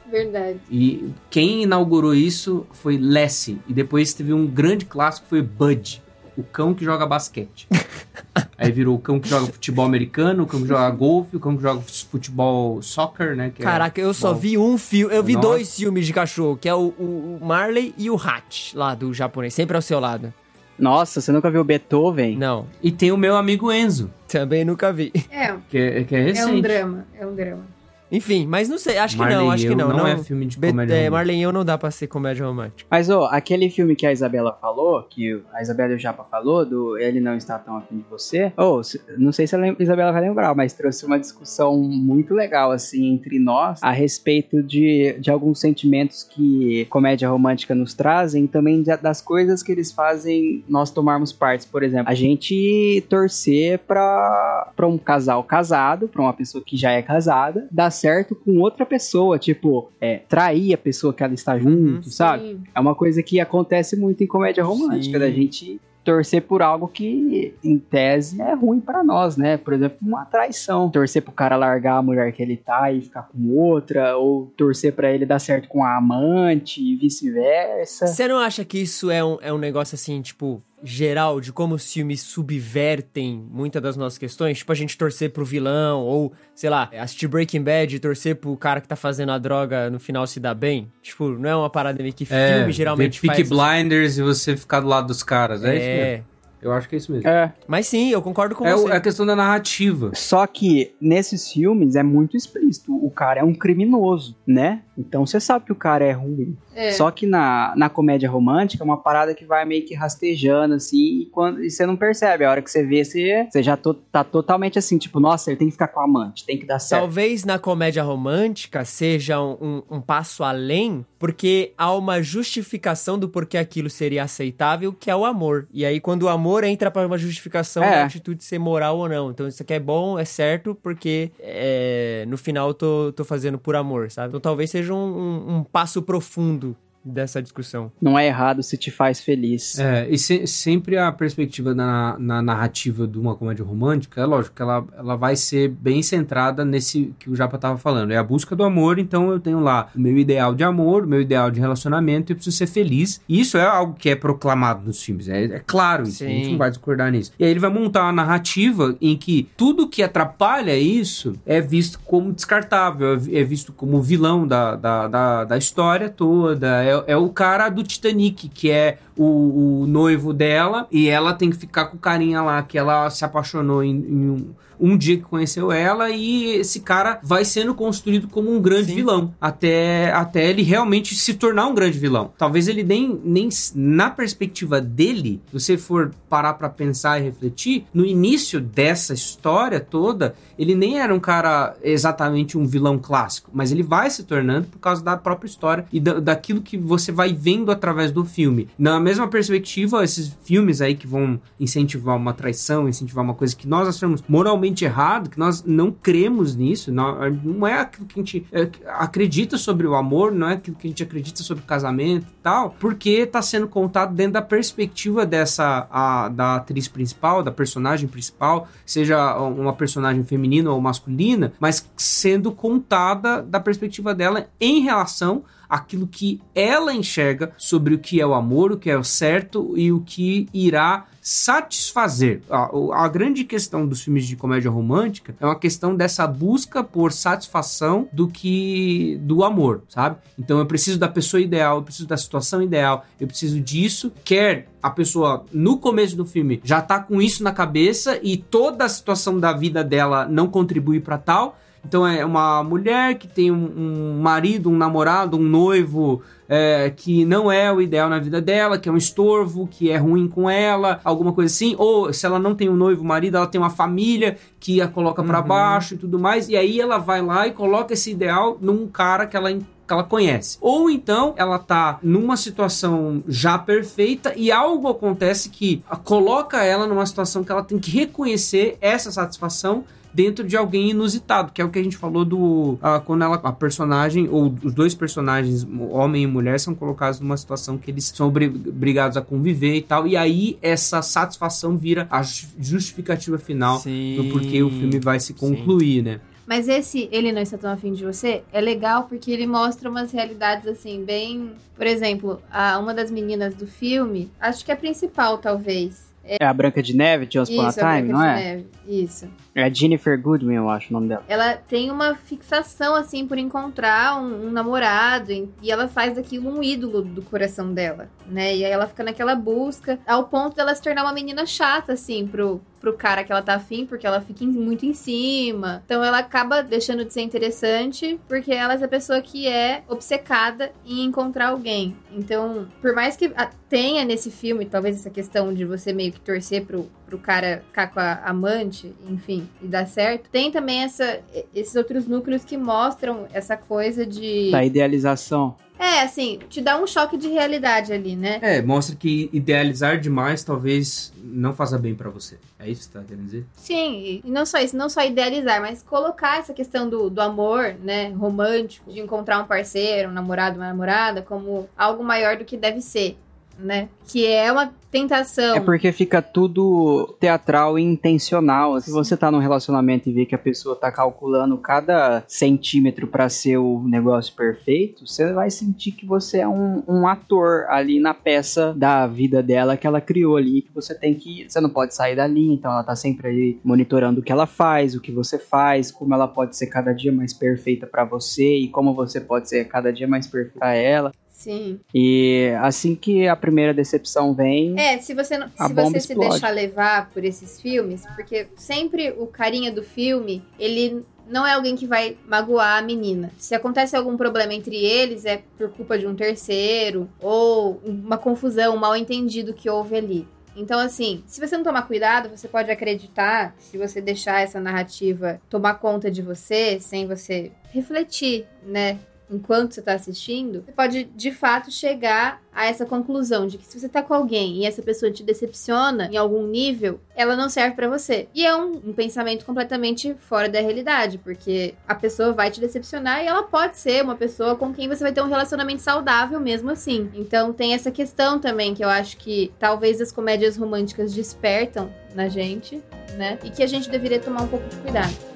Verdade. E quem inaugurou isso foi Lassie. E depois teve um grande clássico que foi Bud, o cão que joga basquete. [laughs] Aí virou o cão que joga futebol americano, o cão que joga golfe, o cão que joga futebol soccer, né? que é Caraca, eu só vi um filme. Eu vi Nossa. dois filmes de cachorro, que é o, o- Marley e o Hatch, lá do japonês, sempre ao seu lado. Nossa, você nunca viu Beethoven? Não, E tem o meu amigo Enzo, também nunca vi. É, que é, que é é recente. um drama. É um drama. Enfim, mas não sei, acho que Marley não, e acho que Eu não. não é filme de comédia É, romântica. Marley e eu não dá pra ser comédia romântica. Mas, ó, aquele filme que a Isabela falou, que a Isabela e o Japa falou, do Ele Não Está Tão Afim de Você, ô, se- não sei se a Isabela vai lembrar, mas trouxe uma discussão muito legal, assim, entre nós, a respeito de, de alguns sentimentos que comédia romântica nos trazem, e também das coisas que eles fazem nós tomarmos partes. Por exemplo, a gente torcer pra, pra um casal casado, pra uma pessoa que já é casada, dar certo com outra pessoa, tipo, é, trair a pessoa que ela está junto, sabe? Sim. É uma coisa que acontece muito em comédia romântica, Sim. da gente torcer por algo que, em tese, é ruim pra nós, né? Por exemplo, uma traição. Torcer pro cara largar a mulher que ele tá e ficar com outra, ou torcer pra ele dar certo com a amante e vice-versa. Você não acha que isso é um, é um negócio assim, tipo, geral, de como os filmes subvertem muitas das nossas questões? Tipo, a gente torcer pro vilão, ou, sei lá, assistir Breaking Bad e torcer pro cara que tá fazendo a droga no final se dar bem? Tipo, não é uma parada meio que É, filme geralmente ver Peaky faz. Blinders e você ficar do lado dos caras, é, isso É, mesmo. Eu acho que é isso mesmo. É. mas sim, eu concordo com É, você. é a questão da narrativa. Só que nesses filmes é muito explícito. O cara é um criminoso, né? Então você sabe que o cara é ruim. É. Só que na, na comédia romântica é uma parada que vai meio que rastejando, assim, e, quando, e você não percebe. A hora que você vê, você, você já to- tá totalmente assim, tipo, nossa, ele tem que ficar com a amante, tem que dar certo. Talvez na comédia romântica seja um, um- um passo além, porque há uma justificação do porquê aquilo seria aceitável, que é o amor. E aí, quando o amor entra para uma justificação É. da atitude ser moral ou não. Então, isso aqui é bom, é certo, porque é, no final eu tô, tô fazendo por amor, sabe? Então, talvez seja um, um- um passo profundo dessa discussão. Não é errado se te faz feliz. É, e se- sempre a perspectiva na, na narrativa de uma comédia romântica, é lógico que ela, ela vai ser bem centrada nesse que o Japa tava falando. É a busca do amor, então eu tenho lá o meu ideal de amor, o meu ideal de relacionamento, e eu preciso ser feliz. E isso é algo que é proclamado nos filmes, é, é claro isso, a gente Sim. não vai discordar nisso. E aí ele vai montar uma narrativa em que tudo que atrapalha isso é visto como descartável, é é visto como vilão da, da, da, da história toda, é, é o cara do Titanic, que é o, o noivo dela, e ela tem que ficar com o carinha lá, que ela se apaixonou em, em um, um dia que conheceu ela, e esse cara vai sendo construído como um grande Sim. vilão, até, até ele realmente se tornar um grande vilão. Talvez ele nem, nem na perspectiva dele, se você for parar pra pensar e refletir, no início dessa história toda, ele nem era um cara exatamente um vilão clássico, mas ele vai se tornando por causa da própria história e da, daquilo que você vai vendo através do filme. Na mesma perspectiva, esses filmes aí que vão incentivar uma traição, incentivar uma coisa que nós achamos moralmente errado, que nós não cremos nisso, não, não é aquilo que a gente é, acredita sobre o amor, não é aquilo que a gente acredita sobre o casamento e tal, porque tá sendo contado dentro da perspectiva dessa a, da atriz principal, da personagem principal, seja uma personagem feminina ou masculina, mas sendo contada da perspectiva dela em relação àquilo que ela enxerga sobre o que é o amor, o que é o certo e o que irá satisfazer. A, a grande questão dos filmes de comédia romântica é uma questão dessa busca por satisfação do que do amor, sabe? Então eu preciso da pessoa ideal, eu preciso da situação ideal, eu preciso disso, quer a pessoa no começo do filme já tá com isso na cabeça e toda a situação da vida dela não contribui para tal. Então é uma mulher que tem um, um marido, um namorado, um noivo é, que não é o ideal na vida dela, que é um estorvo, que é ruim com ela, alguma coisa assim. Ou se ela não tem um noivo, um marido, ela tem uma família que a coloca pra baixo e tudo mais. E aí ela vai lá e coloca esse ideal num cara que ela que ela conhece. Ou então ela tá numa situação já perfeita e algo acontece que coloca ela numa situação que ela tem que reconhecer essa satisfação dentro de alguém inusitado, que é o que a gente falou do ah, quando ela a personagem ou os dois personagens, homem e mulher, são colocados numa situação que eles são obri- obrigados a conviver e tal, e aí essa satisfação vira a ju- justificativa final Sim, do porquê o filme vai se sim. concluir, né? Mas esse Ele Não Está Tão Afim de Você é legal porque ele mostra umas realidades assim, bem. Por exemplo, a, uma das meninas do filme, acho que é a principal, talvez. É a Branca de Neve, de a Time, Branca não de é? Neve. Isso. É a Jennifer Goodman, eu acho o nome dela. Ela tem uma fixação, assim, por encontrar um, um namorado e ela faz daquilo um ídolo do coração dela, né? E aí ela fica naquela busca, ao ponto dela se tornar uma menina chata, assim, pro, pro cara que ela tá afim, porque ela fica muito em cima. Então ela acaba deixando de ser interessante, porque ela é essa pessoa que é obcecada em encontrar alguém. Então, por mais que a- tenha nesse filme, talvez essa questão de você meio que torcer pro, pro cara ficar com a amante, enfim, e dar certo, tem também essa, esses outros núcleos que mostram essa coisa de. Da idealização. É, assim, te dá um choque de realidade ali, né? É, mostra que idealizar demais talvez não faça bem pra você. É isso que você tá querendo dizer? Sim, e não só isso, não só idealizar, mas colocar essa questão do, do amor, né, romântico, de encontrar um parceiro, um namorado, uma namorada, como algo maior do que deve ser, né? Que é uma tentação. É porque fica tudo teatral e intencional. Se você tá num relacionamento e vê que a pessoa tá calculando cada centímetro pra ser o negócio perfeito, você vai sentir que você é um, um ator ali na peça da vida dela que ela criou ali, que você tem que. Você não pode sair dali, então ela tá sempre ali monitorando o que ela faz, o que você faz, como ela pode ser cada dia mais perfeita pra você e como você pode ser cada dia mais perfeita pra ela. Sim. E assim que a primeira decepção vem, É, se você, não, se você se explode. deixar levar por esses filmes, porque sempre o carinha do filme, ele não é alguém que vai magoar a menina. Se acontece algum problema entre eles, é por culpa de um terceiro, ou uma confusão, um mal entendido que houve ali. Então, assim, se você não tomar cuidado, você pode acreditar, se você deixar essa narrativa tomar conta de você, sem você refletir, né? Enquanto você tá assistindo, você pode de fato chegar a essa conclusão de que se você tá com alguém e essa pessoa te decepciona em algum nível, ela não serve pra você. E é um, um pensamento completamente fora da realidade, porque a pessoa vai te decepcionar e ela pode ser uma pessoa com quem você vai ter um relacionamento saudável mesmo assim. Então tem essa questão também que eu acho que talvez as comédias românticas despertam na gente, né? E que a gente deveria tomar um pouco de cuidado.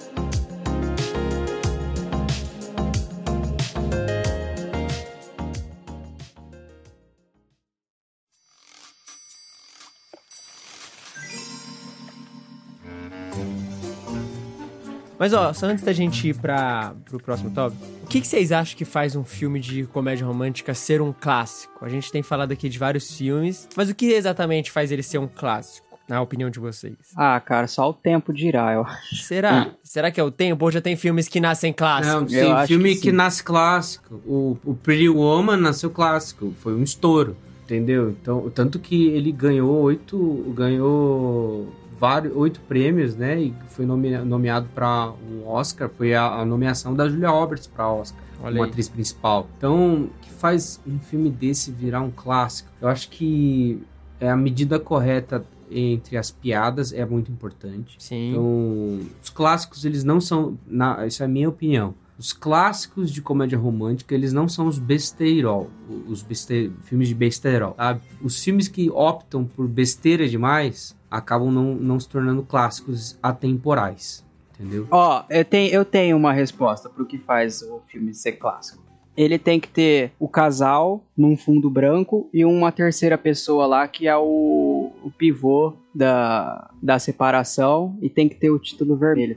Mas ó, só antes da gente ir para pro próximo tópico, o que, que vocês acham que faz um filme de comédia romântica ser um clássico? A gente tem falado aqui de vários filmes, mas o que exatamente faz ele ser um clássico, na opinião de vocês? Ah, cara, só o tempo dirá, eu acho. Será? Será que é o tempo? Ou já tem filmes que nascem Não, clássicos? eu tem filme que que, nasce clássico. O, o Pretty Woman nasceu clássico. Foi um estouro, entendeu? Então, tanto que ele ganhou oito, ganhou vários, oito prêmios, né? E foi nome- nomeado para um Oscar. Foi a, a nomeação da Julia Roberts para Oscar, Olha como aí. atriz principal. Então, o que faz um filme desse virar um clássico? Eu acho que é a medida correta entre as piadas é muito importante. Sim. Então, os clássicos, eles não são. Na, isso é a minha opinião. Os clássicos de comédia romântica, eles não são os besteirol, os beste, filmes de besteirol, sabe? Os filmes que optam por besteira demais acabam não, não se tornando clássicos atemporais, entendeu? Ó, eu tenho, eu tenho uma resposta pro que faz o filme ser clássico. Ele tem que ter o casal num fundo branco e uma terceira pessoa lá que é o, o pivô da, da separação e tem que ter o título vermelho.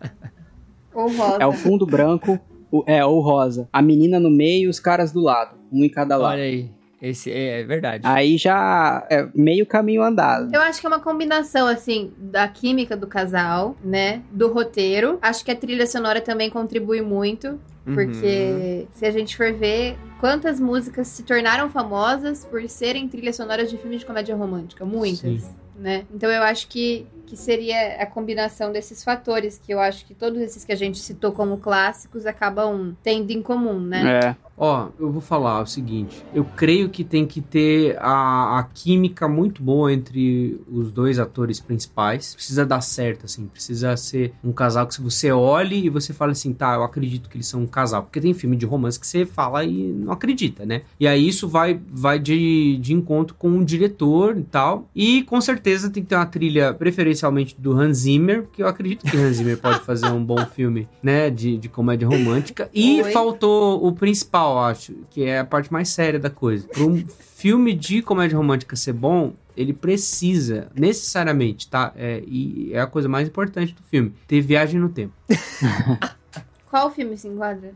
[laughs] Ou rosa. É o fundo branco, o, é o rosa. A menina no meio e os caras do lado, um em cada lado. Olha aí. Esse é, é verdade. Aí já é meio caminho andado. Eu acho que é uma combinação, assim, da química do casal, né? Do roteiro. Acho que a trilha sonora também contribui muito. Uhum. Porque se a gente for ver quantas músicas se tornaram famosas por serem trilhas sonoras de filmes de comédia romântica. Muitas. Sim. Né? Então eu acho que, que seria a combinação desses fatores, que eu acho que todos esses que a gente citou como clássicos acabam tendo em comum, né? É. Ó, eu vou falar o seguinte. Eu creio que tem que ter a, a química muito boa entre os dois atores principais. Precisa dar certo, assim. Precisa ser um casal que se você olhe e você fala assim, tá, eu acredito que eles são um casal. Porque tem filme de romance que você fala e não acredita, né? E aí isso vai, vai de, de encontro com o diretor e tal. E com certeza tem que ter uma trilha, preferência especialmente do Hans Zimmer, porque eu acredito que Hans Zimmer pode fazer um bom filme, né, de, de comédia romântica. E Oi. faltou o principal, acho, que é a parte mais séria da coisa. Para um filme de comédia romântica ser bom, ele precisa, necessariamente, tá? É, e é a coisa mais importante do filme, ter viagem no tempo. [laughs] Qual filme se enquadra?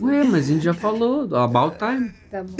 Ué, mas a gente já falou, About Time. Tá bom.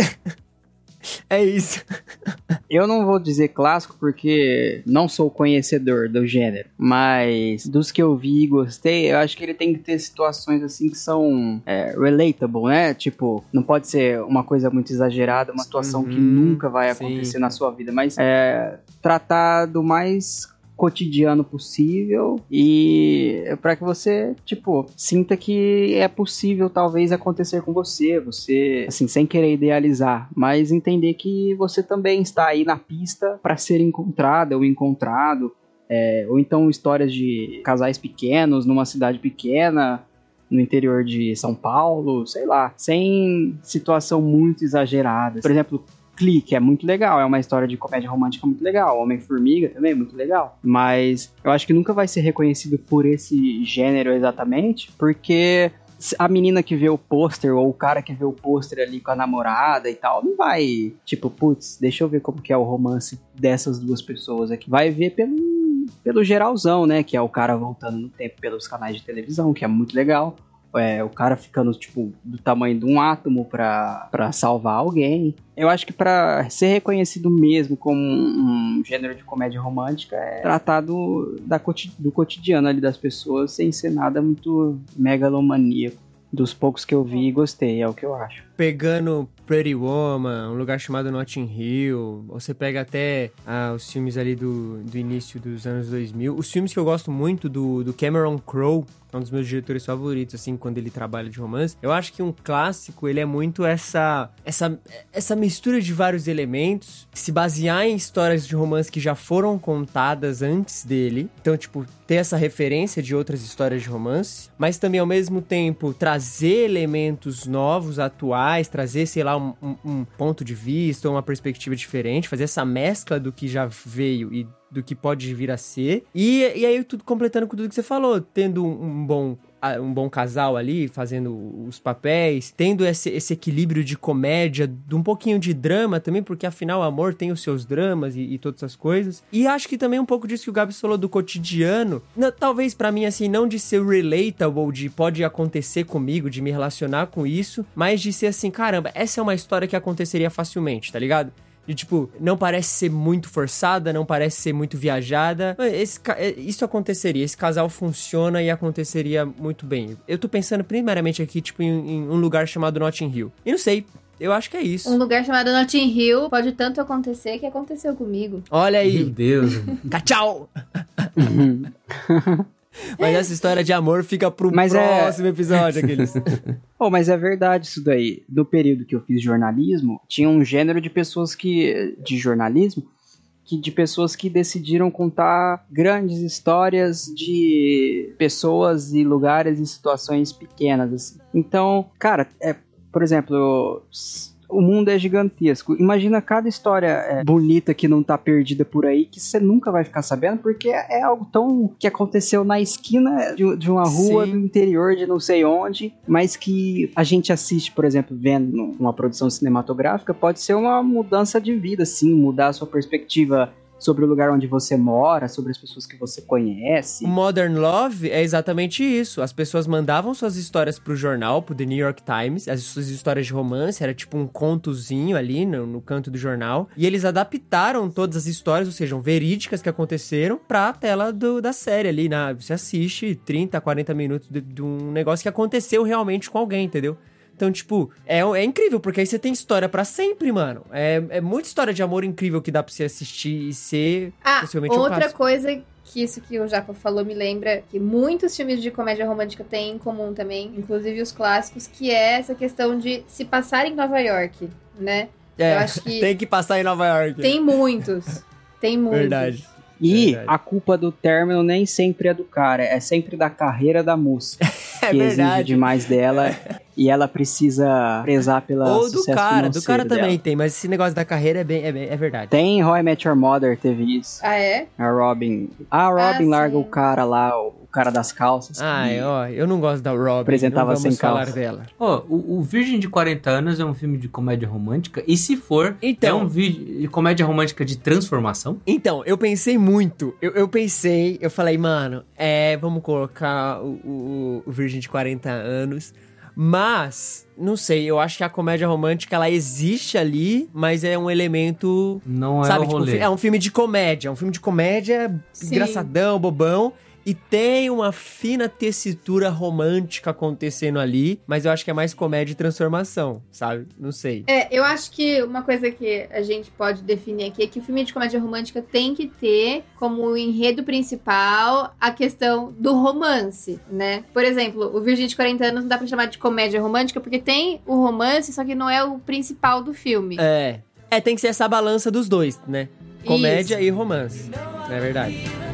É isso. [laughs] Eu não vou dizer clássico porque não sou conhecedor do gênero, mas dos que eu vi e gostei, eu acho que ele tem que ter situações assim que são é, relatable, né? Tipo, não pode ser uma coisa muito exagerada, uma situação que Uhum, nunca vai sim. acontecer na sua vida, mas é, tratar do mais cotidiano possível e para que você, tipo, sinta que é possível talvez acontecer com você, você, assim, sem querer idealizar, mas entender que você também está aí na pista para ser encontrada ou encontrado, é, ou então histórias de casais pequenos numa cidade pequena, no interior de São Paulo, sei lá, sem situação muito exagerada. Por exemplo, Clique é muito legal, é uma história de comédia romântica muito legal. Homem-Formiga também é muito legal. Mas eu acho que nunca vai ser reconhecido por esse gênero exatamente, porque a menina que vê o pôster ou o cara que vê o pôster ali com a namorada e tal, não vai, tipo, putz, deixa eu ver como que é o romance dessas duas pessoas aqui. Vai ver pelo, pelo geralzão, né? Que é o cara voltando no tempo pelos canais de televisão, que é muito legal. É, o cara ficando, tipo, do tamanho de um átomo pra salvar alguém. Eu acho que pra ser reconhecido mesmo como um, gênero de comédia romântica é tratar do, da, do cotidiano ali das pessoas sem ser nada muito megalomaníaco. Dos poucos que eu vi e gostei, é o que eu acho. Pegando Pretty Woman, um lugar chamado Notting Hill, você pega até ah, os filmes ali do, do início dos anos 2000. Os filmes que eu gosto muito do, do Cameron Crowe, é um dos meus diretores favoritos, assim, quando ele trabalha de romance. Eu acho que um clássico, ele é muito essa, essa, essa mistura de vários elementos, se basear em histórias de romance que já foram contadas antes dele. Então, tipo, ter essa referência de outras histórias de romance, mas também, ao mesmo tempo, trazer elementos novos, atuais, trazer, sei lá, um, um- ponto de vista, uma perspectiva diferente, fazer essa mescla do que já veio e do que pode vir a ser. E, e aí, tudo completando com tudo que você falou, tendo um, bom um bom casal ali, fazendo os papéis, tendo esse, esse equilíbrio de comédia, de um pouquinho de drama também, porque afinal o amor tem os seus dramas e, e todas essas coisas. E acho que também um pouco disso que o Gabs falou do cotidiano, na- talvez pra mim assim, não de ser relatable, de pode acontecer comigo, de me relacionar com isso, mas de ser assim, caramba, essa é uma história que aconteceria facilmente, tá ligado? De tipo, não parece ser muito forçada, não parece ser muito viajada. Esse é, isso aconteceria, esse casal funciona e aconteceria muito bem. Eu tô pensando primariamente aqui, tipo, em, em um lugar chamado Notting Hill. E não sei, eu acho que é isso. Um lugar chamado Notting Hill pode tanto acontecer que aconteceu comigo. Olha Meu aí, Deus. tchau! [laughs] Mas essa história de amor fica pro Mas é- próximo episódio, [laughs] aqueles. Oh, mas é verdade isso daí. Do período que eu fiz jornalismo, tinha um gênero de pessoas que. de jornalismo, que de pessoas que decidiram contar grandes histórias de pessoas e lugares em situações pequenas. Assim. Então, cara, é, por exemplo, s- o mundo é gigantesco. Imagina cada história é, bonita que não tá perdida por aí, que você nunca vai ficar sabendo, porque é, é algo tão que aconteceu na esquina de, de uma rua Sim. do interior de não sei onde, mas que a gente assiste, por exemplo, vendo uma produção cinematográfica, pode ser uma mudança de vida, sim, mudar a sua perspectiva sobre o lugar onde você mora, sobre as pessoas que você conhece. Modern Love é exatamente isso. As pessoas mandavam suas histórias pro jornal, pro The New York Times, as suas histórias de romance, era tipo um contozinho ali no, no canto do jornal. E eles adaptaram todas as histórias, ou seja, verídicas que aconteceram, pra tela do- da série ali. Na, você assiste 30, 40 minutos de, de um negócio que aconteceu realmente com alguém, entendeu? Então, tipo, é, é incrível, porque aí você tem história pra sempre, mano. É, é muita história de amor incrível que dá pra você assistir e ser Ah, possivelmente um outra coisa que isso que o Japa falou me lembra que muitos filmes de comédia romântica têm em comum também, inclusive os clássicos, que é essa questão de se passar em Nova York, né? É, Eu acho que [laughs] tem que passar em Nova York. tem muitos. Tem muitos. Verdade. E Verdade. a culpa do término nem sempre é do cara, é sempre da carreira da moça. [laughs] É que exige verdade. demais dela [laughs] e ela precisa prezar pela Ou do sucesso cara, do cara também dela. tem, mas esse negócio da carreira é, bem, é, bem- é verdade. Tem Roy Met Your Mother, teve isso. Ah, é? A Robin. A Robin Ah, larga sim. o cara lá, o cara das calças. Ai, E- ó, eu não gosto da Robin, Apresentava sem calça. dela. Ó, o, o Virgem de 40 Anos é um filme de comédia romântica. E se for, Então. é um vídeo de comédia romântica de transformação? Então, eu pensei muito. Eu, eu pensei, eu falei, mano, é, vamos colocar o, o, o Virgem de 40 anos. Mas, não sei, eu acho que a comédia romântica ela existe ali, mas é um elemento. Não é sabe, o tipo, rolê. é um filme de comédia. É um filme de comédia Sim. engraçadão, bobão. E tem uma fina tessitura romântica acontecendo ali, mas eu acho que é mais comédia e transformação, sabe? Não sei. É, eu acho que uma coisa que a gente pode definir aqui é que o filme de comédia romântica tem que ter como enredo principal a questão do romance, né? Por exemplo, o Virgem de 40 anos não dá pra chamar de comédia romântica porque tem o romance, só que não é o principal do filme. É. É, tem que ser essa balança dos dois, né? Comédia Isso. e romance. É verdade.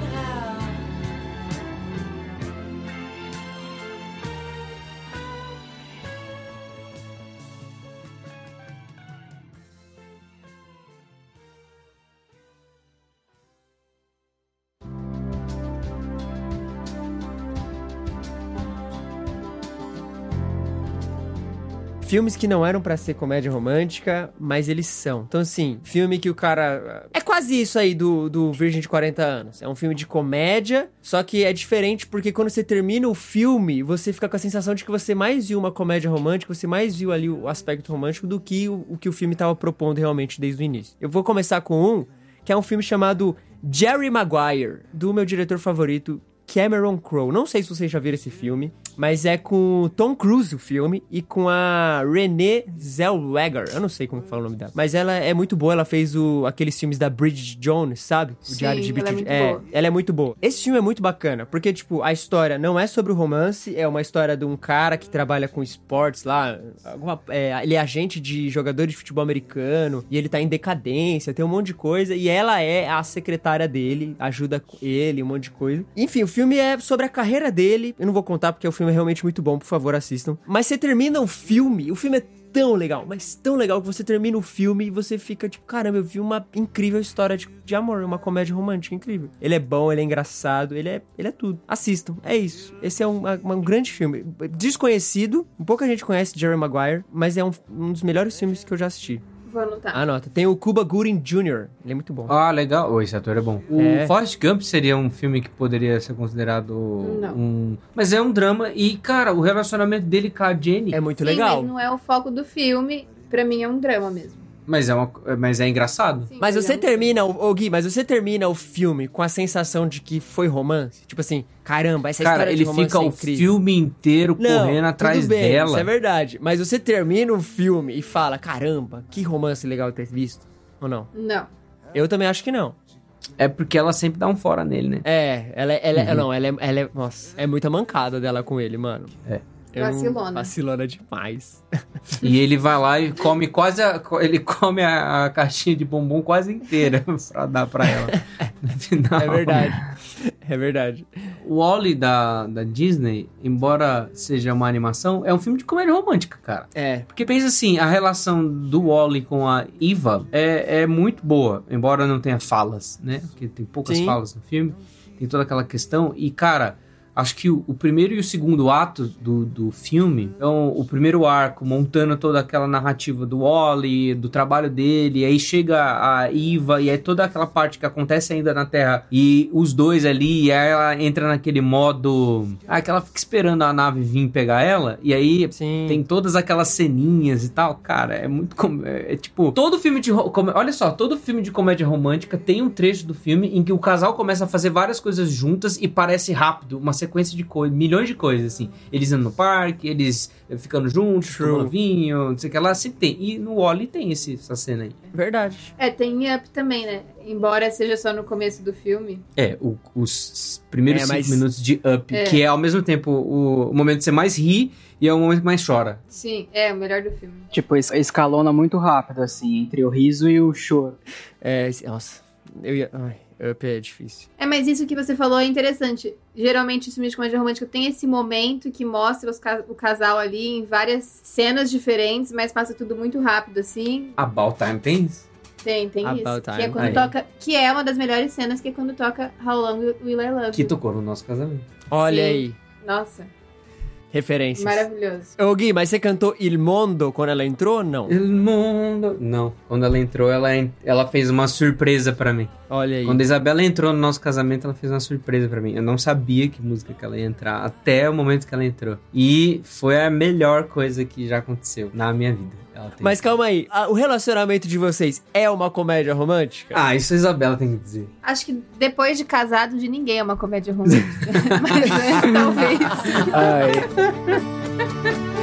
Filmes que não eram pra ser comédia romântica, mas eles são. Então, assim, filme que o cara. É quase isso aí do, do Virgem de 40 anos. É um filme de comédia, só que é diferente porque quando você termina o filme, você fica com a sensação de que você mais viu uma comédia romântica, você mais viu ali o aspecto romântico do que o, o que o filme tava propondo realmente desde o início. Eu vou começar com um, que é um filme chamado Jerry Maguire, do meu diretor favorito, Cameron Crowe. Não sei se vocês já viram esse filme, mas é com Tom Cruise o filme e com a Renée Zellweger. Eu não sei como fala o nome dela. Mas ela é muito boa, ela fez o, aqueles filmes da Bridget Jones, sabe? O Sim, Diário de é Bridget muito boa. ela é muito boa. Esse filme é muito bacana, porque, tipo, a história não é sobre o romance, é uma história de um cara que trabalha com esportes lá. alguma- é, ele é agente de jogador de futebol americano e ele tá em decadência, tem um monte de coisa. E ela é a secretária dele, ajuda ele, um monte de coisa. Enfim, o filme é sobre a carreira dele. Eu não vou contar porque o filme é realmente muito bom, por favor, assistam. Mas você termina o filme, o filme é tão legal, mas tão legal que você termina o filme e você fica tipo, caramba, eu vi uma incrível história de, de amor, uma comédia romântica incrível. Ele é bom, ele é engraçado, ele é, ele é tudo. Assistam, é isso. Esse é um, um grande filme. Desconhecido, pouca gente conhece Jerry Maguire, mas é um, um dos melhores filmes que eu já assisti. Vou anotar. Anota. Tem o Cuba Gooding Jr., ele é muito bom. Ah, legal. Oh, esse ator é bom. O É. Forrest Gump seria um filme que poderia ser considerado Não. um... Mas é um drama e, cara, o relacionamento dele com a Jenny... É muito Sim, legal. mas não é o foco do filme. Pra mim é um drama mesmo. Mas, é uma... mas é engraçado. Sim, Mas ele você é termina, o- Gui, mas você termina o filme com a sensação de que foi romance? Tipo assim, caramba, essa Cara, história de ele romance fica é o filme inteiro Não, correndo atrás tudo bem, dela. Isso é verdade. Mas você termina o filme e fala, caramba, que romance legal ter visto. Ou não? Não. Eu também acho que não. É porque ela sempre dá um fora nele, né? É, ela, é- ela, é- Uhum. não, ela é, ela é, nossa, é muita mancada dela com ele, mano. É. Eu não- Vacilona. Vacilona demais. E ele vai lá e come quase a, ele come a, a caixinha de bombom quase inteira [laughs] pra dar pra ela. No [laughs] final. É verdade. É verdade. O Wally da, da Disney, embora seja uma animação, é um filme de comédia romântica, cara. É. Porque pensa assim, a relação do Wally com a Eva é, é muito boa, embora não tenha falas, né? Porque tem poucas Sim. falas no filme, tem toda aquela questão. E, cara, acho que o, o primeiro e o segundo ato do, do filme, então, o primeiro arco montando toda aquela narrativa do Wally, do trabalho dele, aí chega a Eva, e é toda aquela parte que acontece ainda na Terra, e os dois ali, e aí ela entra naquele modo. Ah, que ela fica esperando a nave vir pegar ela, e aí Sim. tem todas aquelas ceninhas e tal, cara, é muito é, é tipo, todo filme de olha só, todo filme de comédia romântica tem um trecho do filme em que o casal começa a fazer várias coisas juntas e parece rápido, uma sequência de coisas, milhões de coisas assim. Eles indo no parque, eles ficando juntos, True. tomando vinho, não sei o que lá, sempre tem. E no Wally tem esse, essa cena aí. Verdade. É, tem Up também, né? Embora seja só no começo do filme. É, o- os primeiros É, cinco mas- minutos de Up, É. que é ao mesmo tempo o, o momento que você mais ri e é o momento que mais chora. Sim, é o melhor do filme. Tipo, es- escalona muito rápido, assim, entre o riso e o choro. É, nossa. Eu ia, ai, Up é difícil. É, mas isso que você falou é interessante. Geralmente, os filmes de comédia romântica tem esse momento que mostra os ca- o casal ali em várias cenas diferentes, mas passa tudo muito rápido, assim. About Time tem isso? Tem, tem About isso. Time. Que é quando Aí. toca. Que é uma das melhores cenas, que é quando toca How Long Will I Love Que tocou no nosso casamento. Olha Sim. aí, Nossa, referências. maravilhoso. Ô Gui, mas você cantou Il Mondo quando ela entrou ou não? El mundo... Não. Quando ela entrou, ela, ela fez uma surpresa pra mim. Olha aí. Quando a Isabela entrou no nosso casamento, ela fez uma surpresa pra mim. Eu não sabia que música que ela ia entrar até o momento que ela entrou. E foi a melhor coisa que já aconteceu na minha vida. Mas calma aí, a- o relacionamento de vocês é uma comédia romântica? Ah, isso a Isabela tem que dizer. Acho que depois de casado, de ninguém é uma comédia romântica. [laughs] mas é, talvez. Ai. [laughs]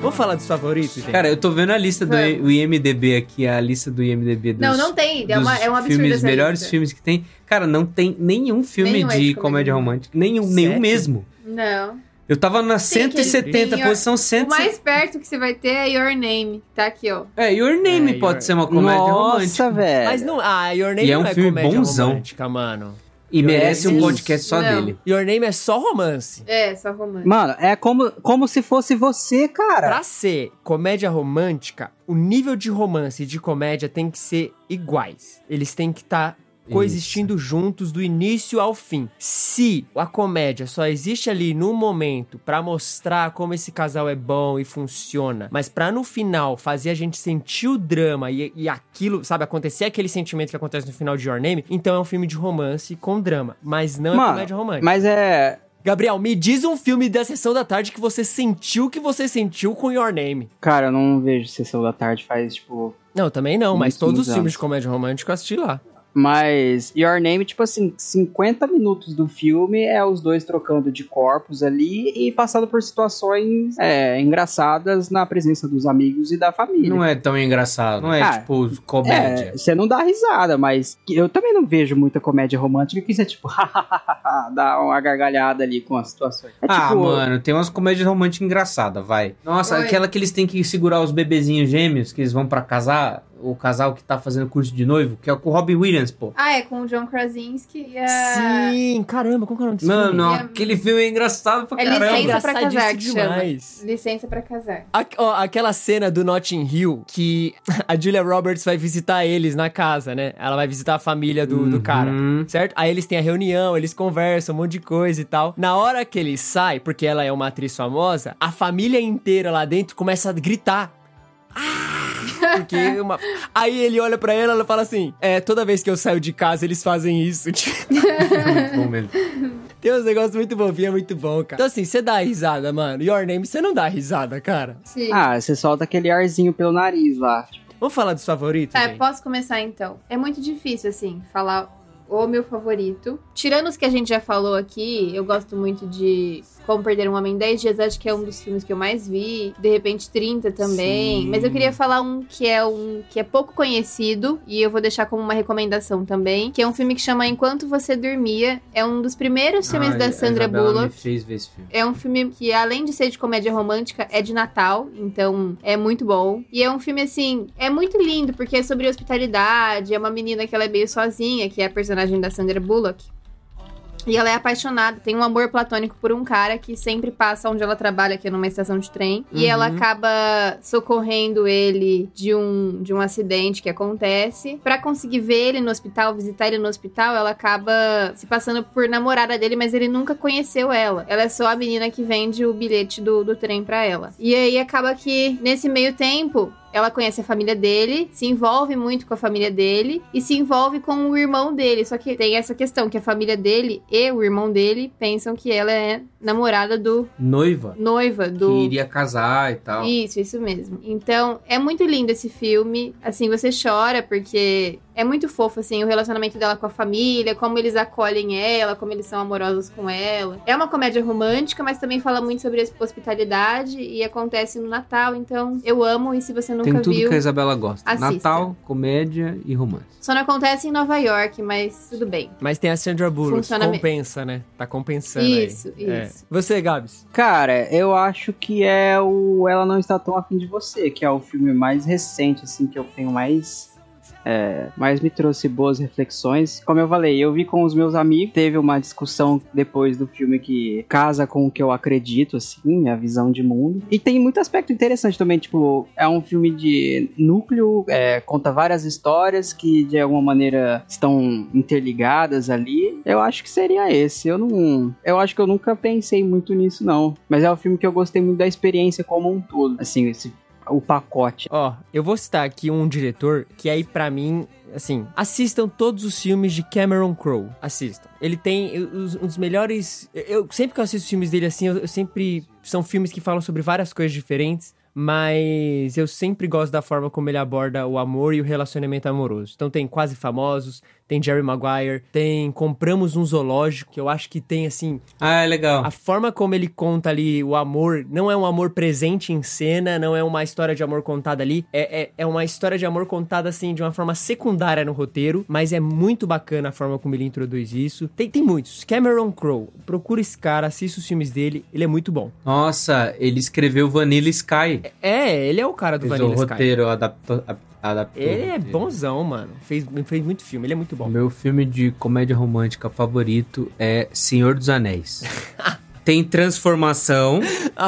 Vamos falar dos favoritos, gente? Cara, eu tô vendo a lista do Vamos. o IMDB aqui, a lista do IMDB dos, Não, não tem. É, uma, é um absurdo filmes, essa melhores lista. filmes que tem. Cara, não tem nenhum filme Nenhum é de comédia comédia romântica. Nenhum, Sério? nenhum mesmo. Não. Eu tava na aquele- 170, tem- posição O 170. mais perto que você vai ter é Your Name. Tá aqui, ó. É, Your Name É, pode Your- ser uma comédia romântica. Nossa, velho. Mas não, ah, Your Name E é um não é filme comédia bonzão. romântica, mano. E merece um podcast só Não. dele. Your Name é só romance. É, só romântico. Mano, é como, como se fosse você, cara. Pra ser comédia romântica, o nível de romance e de comédia tem que ser iguais. Eles têm que estar coexistindo juntos do início ao fim. Se a comédia só existe ali no momento pra mostrar como esse casal é bom e funciona, mas pra no final fazer a gente sentir o drama e, e aquilo, sabe, acontecer aquele sentimento que acontece no final de Your Name, então é um filme de romance com drama, mas não é Mano, comédia romântica. Mas é. Gabriel, me diz um filme da sessão da tarde que você sentiu que você sentiu com Your Name. Cara, eu não vejo Sessão da Tarde faz, tipo. Não, também não, mas todos os muitos filmes anos. de comédia romântica eu assisti lá. Mas Your Name, tipo assim, 50 minutos do filme é os dois trocando de corpos ali e passando por situações é, engraçadas na presença dos amigos e da família. Não é tão engraçado. Não é, Ah, tipo, comédia. É, você não dá risada, mas eu também não vejo muita comédia romântica que você, tipo, [laughs] dá uma gargalhada ali com as situações. É ah, tipo, mano, tem umas comédias românticas engraçadas, vai. Nossa, Oi. aquela que eles têm que segurar os bebezinhos gêmeos, que eles vão pra casar, o casal que tá fazendo curso de noivo, que é com o Robin Williams, pô. Ah, é com o John Krasinski e a... Sim, caramba, como que é o nome desse Mano, filme? É- aquele filme é engraçado pra É caramba. licença pra casar que Engraçadíssimo chama. demais. Licença pra casar. A- ó, aquela cena do Notting Hill que [laughs] a Julia Roberts vai visitar eles na casa, né? Ela vai visitar a família do, do cara, Uhum. certo? Aí eles têm a reunião, eles conversam, um monte de coisa e tal. Na hora que ele sai, porque ela é uma atriz famosa, a família inteira lá dentro começa a gritar. Ah! Porque uma... Aí ele olha pra ela e ela fala assim: É, toda vez que eu saio de casa, eles fazem isso. Tipo, Muito bom mesmo. Tem uns negócios muito bobinhos, é muito bom, cara. Então, assim, você dá risada, mano. Your Name, você não dá risada, cara. Sim. Ah, você solta aquele arzinho pelo nariz lá. Vamos falar dos favoritos? Tá, gente? posso começar então? É muito difícil, assim, falar o meu favorito. Tirando os que a gente já falou aqui, eu gosto muito de Como Perder um Homem em 10 Dias, acho que é um dos filmes que eu mais vi. De repente 30 também. Sim. Mas eu queria falar um que é um que é pouco conhecido e eu vou deixar como uma recomendação também, que é um filme que chama Enquanto Você Dormia. É um dos primeiros filmes Ai, da Sandra Bullock. fez ver esse filme. É um filme que, além de ser de comédia romântica, é de Natal, então é muito bom. E é um filme, assim, é muito lindo, porque é sobre hospitalidade, é uma menina que ela é meio sozinha, que é a personagem da Sandra Bullock. E ela é apaixonada, tem um amor platônico por um cara que sempre passa onde ela trabalha, que é numa estação de trem. E Uhum. ela acaba socorrendo ele de um, de um acidente que acontece. Pra conseguir ver ele no hospital, visitar ele no hospital, ela acaba se passando por namorada dele, mas ele nunca conheceu ela. Ela é só a menina que vende o bilhete do, do trem pra ela. E aí acaba que, nesse meio tempo, ela conhece a família dele, se envolve muito com a família dele e se envolve com o irmão dele. Só que tem essa questão que a família dele e o irmão dele pensam que ela é namorada do Noiva, noiva do que iria casar e tal. isso, isso mesmo. Então, é muito lindo esse filme. Assim, você chora porque É muito fofo, assim, o relacionamento dela com a família, como eles acolhem ela, como eles são amorosos com ela. É uma comédia romântica, mas também fala muito sobre hospitalidade e acontece no Natal, então eu amo e se você nunca Tem tudo viu... que a Isabela gosta. assista. Natal, comédia e romance. Só não acontece em Nova York, mas tudo bem. Mas tem a Sandra Bullock, Funciona mesmo. compensa, né? Tá compensando Isso, aí. É. isso. Você, Gabs? Cara, eu acho que é o Ela Não Está Tão Afim de Você, que é o filme mais recente, assim, que eu tenho mais. É, mais me trouxe boas reflexões. Como eu falei, eu vi com os meus amigos, teve uma discussão depois do filme que casa com o que eu acredito, assim, minha visão de mundo. E tem muito aspecto interessante também, tipo, é um filme de núcleo, é, conta várias histórias que de alguma maneira estão interligadas ali. Eu acho que seria esse. Eu não. Eu acho que eu nunca pensei muito nisso, não. Mas é um filme que eu gostei muito da experiência como um todo. Assim, esse, o pacote. Ó, eu vou citar aqui um diretor que aí pra mim, assim, assistam todos os filmes de Cameron Crowe. Assistam. Ele tem um dos melhores. Eu sempre que eu assisto filmes dele assim, eu, eu sempre são filmes que falam sobre várias coisas diferentes. Mas eu sempre gosto da forma como ele aborda o amor e o relacionamento amoroso. Então tem Quase Famosos, tem Jerry Maguire, tem Compramos um Zoológico, que eu acho que tem assim Ah, é legal. a forma como ele conta ali o amor não é um amor presente em cena, não é uma história de amor contada ali. É, é, é uma história de amor contada assim de uma forma secundária no roteiro, mas é muito bacana a forma como ele introduz isso. Tem, tem muitos. Cameron Crowe, procura esse cara, assista os filmes dele, ele é muito bom. Nossa, ele escreveu Vanilla Sky. É, ele é o cara do Fez Vanilla o Sky. roteiro, adaptou. Ele é bonzão, mano. Fez, fez muito filme, ele é muito bom. meu filme de comédia romântica favorito é Senhor dos Anéis. [laughs] tem transformação,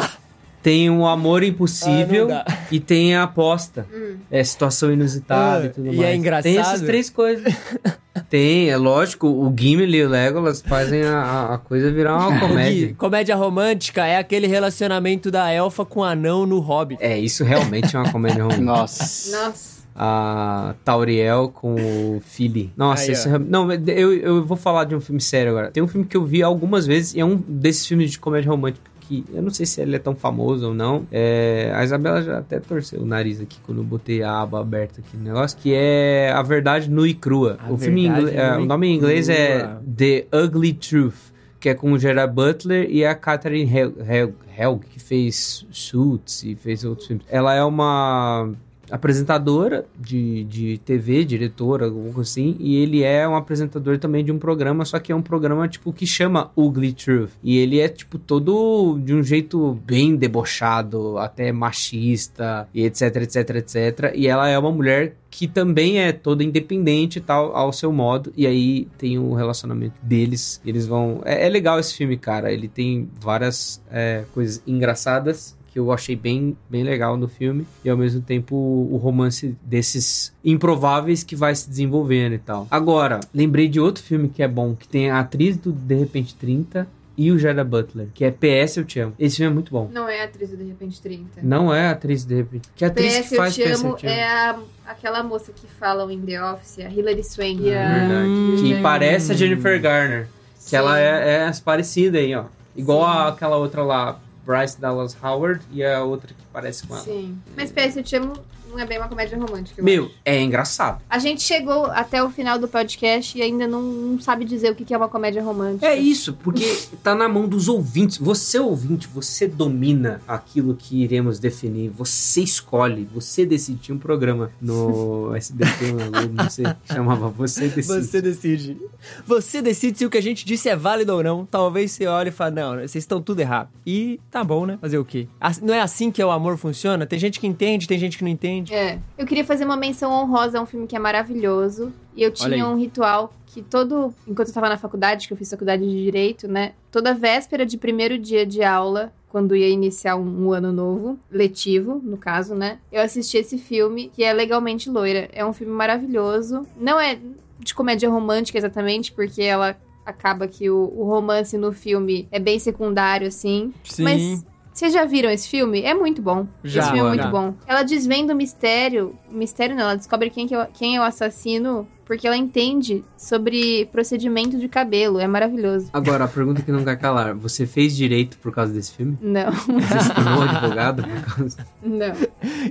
[laughs] tem um amor impossível Ah, e tem a aposta. É situação inusitada Ah, e tudo e mais. é engraçado? Tem essas três coisas. [laughs] tem, é lógico, o Gimli e o Legolas fazem a- a, a coisa virar uma comédia. Gui, comédia romântica é aquele relacionamento da elfa com o anão no Hobbit. É, isso realmente é uma comédia romântica. Nossa. Nossa. A Tauriel com o Philly. Nossa, Aí, ó. é... Não, eu, eu vou falar de um filme sério agora. Tem um filme que eu vi algumas vezes e é um desses filmes de comédia romântica que eu não sei se ele é tão famoso ou não. É, a Isabela já até torceu o nariz aqui quando eu botei a aba aberta aqui no negócio, que é A Verdade Nua e Crua. A o filme inglês, é, o nome em inglês é Crua. The Ugly Truth. Que é com o Gerard Butler e a Catherine Hel- Hel- Helg, que fez Suits e fez outros filmes. Ela é uma apresentadora de, de TV, diretora, alguma coisa assim, e ele é um apresentador também de um programa, só que é um programa, tipo, que chama Ugly Truth. E ele é, tipo, todo de um jeito bem debochado, até machista, e etc, etc, etc. E ela é uma mulher que também é toda independente e tal, ao seu modo, e aí tem o relacionamento deles, eles vão... É, é legal esse filme, cara, ele tem várias é, coisas engraçadas, que eu achei bem, bem legal no filme, e ao mesmo tempo o romance desses improváveis que vai se desenvolvendo e tal. Agora, lembrei de outro filme que é bom, que tem a atriz do De Repente 30 e o Gerard Butler, que é PS Eu Te Amo. Esse filme é muito bom. Não é a atriz do De Repente 30. Não é a atriz de repente. Que atriz PS que Eu faz Te PS Amo Eu Te Amo? é a, aquela moça que falam em The Office, a Hilary Swank. a- Ah, Verdade. Que Hum. parece a Jennifer Garner. Que Sim. ela é, é parecida aí, ó. Igual a, aquela outra lá, Bryce Dallas Howard, e a outra que parece com ela. Sim. Mas Eu Te Amo não é bem uma comédia romântica. eu Meu, acho. é engraçado. A gente chegou até o final do podcast e ainda não, não sabe dizer o que é uma comédia romântica. É isso, porque [laughs] tá na mão dos ouvintes. Você, ouvinte, você domina aquilo que iremos definir. Você escolhe, você decide. Tinha um programa no [laughs] SBT, não sei, chamava Você Decide. Você decide. Você decide se o que a gente disse é válido ou não. Talvez você olhe e fale, não, vocês estão tudo errado. E tá bom, né? Fazer o quê? Não é assim que o amor funciona? Tem gente que entende, tem gente que não entende. É. Eu queria fazer uma menção honrosa a um filme que é maravilhoso. E eu tinha um ritual que todo. Enquanto eu tava na faculdade, que eu fiz faculdade de Direito, né? Toda véspera de primeiro dia de aula, quando ia iniciar um, um ano novo, letivo, no caso, né? Eu assisti esse filme, que é Legalmente Loira. É um filme maravilhoso. Não é de comédia romântica exatamente, porque ela acaba que o, o romance no filme é bem secundário, assim. Sim. Mas vocês já viram esse filme? É muito bom. Já, esse filme é muito bom. Ela desvenda o mistério. O mistério não, ela descobre quem, que é, o- quem é o assassino porque ela entende sobre procedimento de cabelo. É maravilhoso. Agora, a pergunta que não quer calar. Você fez direito por causa desse filme? Não, [laughs] Você se tornou advogado por causa... [laughs] [laughs] não.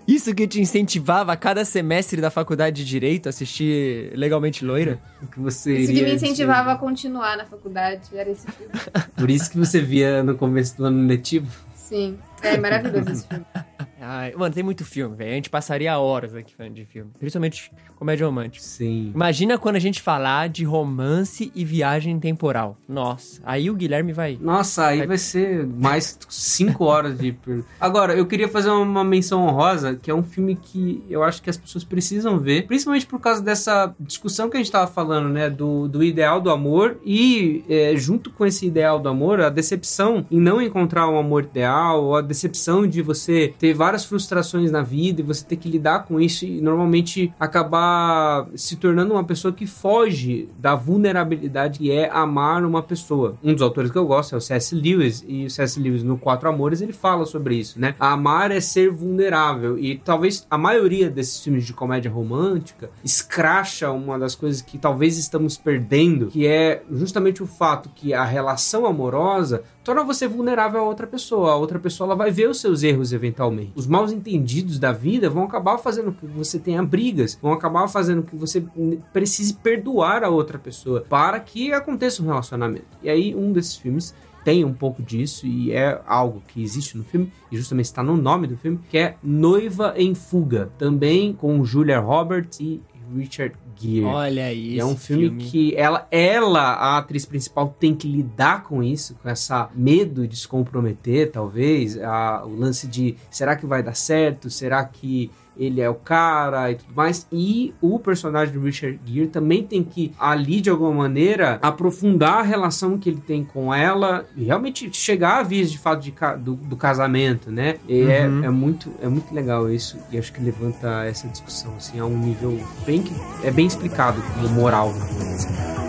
Isso que te incentivava a cada semestre da faculdade de Direito a assistir Legalmente Loira? que você Isso que me incentivava a continuar na faculdade. Era esse filme. Por isso que você via no começo do ano letivo. Sim. É maravilhoso esse filme. [laughs] Ai, mano, tem muito filme, velho. A gente passaria horas aqui falando de filme. Principalmente comédia romântica. Sim. Imagina quando a gente falar de romance e viagem temporal. Nossa, aí o Guilherme vai. Nossa, aí vai ser mais cinco horas de. Agora, eu queria fazer uma menção honrosa, que é um filme que eu acho que as pessoas precisam ver, principalmente por causa dessa discussão que a gente tava falando, né? Do, do ideal do amor e, é, junto com esse ideal do amor, a decepção em não encontrar um amor ideal, ou a decepção de você ter várias frustrações na vida e você ter que lidar com isso e normalmente acabar se tornando uma pessoa que foge da vulnerabilidade que é amar uma pessoa. Um dos autores que eu gosto é o C.S. Lewis, e o C.S. Lewis no Quatro Amores ele fala sobre isso, né? Amar é ser vulnerável, e talvez a maioria desses filmes de comédia romântica escracha uma das coisas que talvez estamos perdendo, que é justamente o fato que a relação amorosa torna você vulnerável a outra pessoa. A outra pessoa ela vai ver os seus erros eventualmente. Os maus entendidos da vida vão acabar fazendo com que você tenha brigas, vão acabar fazendo com que você precise perdoar a outra pessoa para que aconteça um relacionamento. E aí um desses filmes tem um pouco disso e é algo que existe no filme e justamente está no nome do filme, que é Noiva em Fuga, também com Julia Roberts e Richard Gere. Olha. E é um esse filme, que ela, ela, a atriz principal, tem que lidar com isso, com essa medo de se comprometer, talvez, a- o lance de será que vai dar certo? Será que ele é o cara e tudo mais. E o personagem do Richard Gere também tem que, ali, de alguma maneira, aprofundar a relação que ele tem com ela e realmente chegar a vias de fato de do, do casamento, né? E é, Uhum. é, muito, é muito legal isso e acho que levanta essa discussão, assim, a um nível bem que é bem explicado como moral na coisa.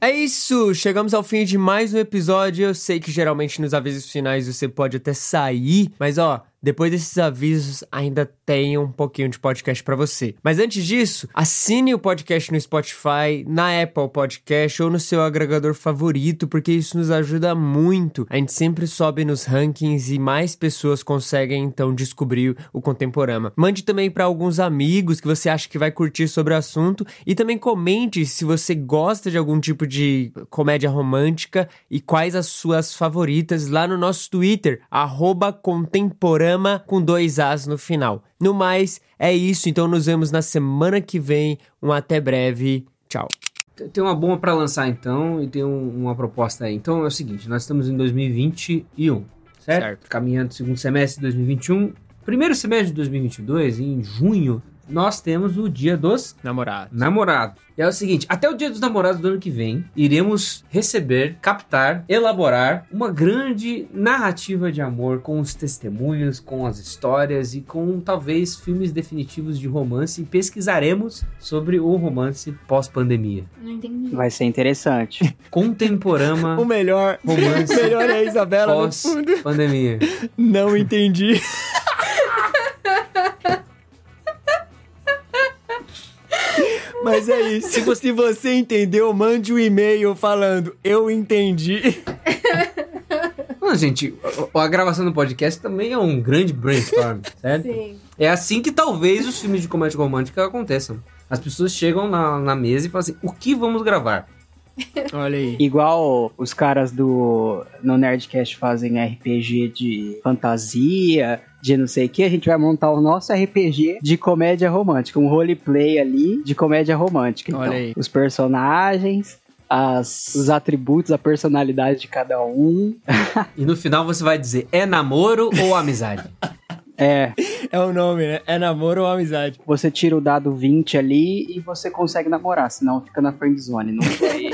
É isso, chegamos ao fim de mais um episódio. Eu sei que geralmente nos avisos finais você pode até sair, mas ó, depois desses avisos ainda tem um pouquinho de podcast pra você. Mas antes disso, assine o podcast no Spotify, na Apple Podcast ou no seu agregador favorito, porque isso nos ajuda muito. A gente sempre sobe nos rankings e mais pessoas conseguem então descobrir o Contemporama. Mande também pra alguns amigos que você acha que vai curtir sobre o assunto e também comente se você gosta de algum tipo de comédia romântica e quais as suas favoritas lá no nosso Twitter, arroba Com dois As no final. No mais, é isso, então nos vemos na semana que vem. Um até breve. Tchau. Tem uma bomba pra lançar então e tem um- uma proposta aí. Então é o seguinte, nós estamos em 2021, certo? Certo. Caminhando segundo semestre de 2021. Primeiro semestre de 2022, em junho, nós temos o Dia dos Namorado. Namorados. E é o seguinte, até o Dia dos Namorados do ano que vem, iremos receber, captar, elaborar uma grande narrativa de amor com os testemunhos, com as histórias e com talvez filmes definitivos de romance e pesquisaremos sobre o romance pós-pandemia. Não entendi. Vai ser interessante. [laughs] Contemporama O melhor, romance [laughs] o melhor é a Isabela pós-pandemia. Não entendi. [laughs] Mas é isso. Se você, se você entendeu, mande um e-mail falando eu entendi. [laughs] Não, gente, a, a gravação do podcast também é um grande brainstorm, [laughs] certo? Sim. É assim que talvez os filmes de comédia romântica aconteçam. As pessoas chegam na, na mesa e falam assim: o que vamos gravar? Olha aí. Igual os caras do no Nerdcast fazem RPG de fantasia, de não sei o que, a gente vai montar o nosso RPG de comédia romântica, um roleplay ali de comédia romântica. Então, Olha aí. os personagens, as, os atributos, a personalidade de cada um. [laughs] E no final você vai dizer: é namoro ou amizade? [laughs] É, É o nome, né? É namoro ou amizade. você tira o dado 20 ali e você consegue namorar, senão fica na friendzone. Não foi.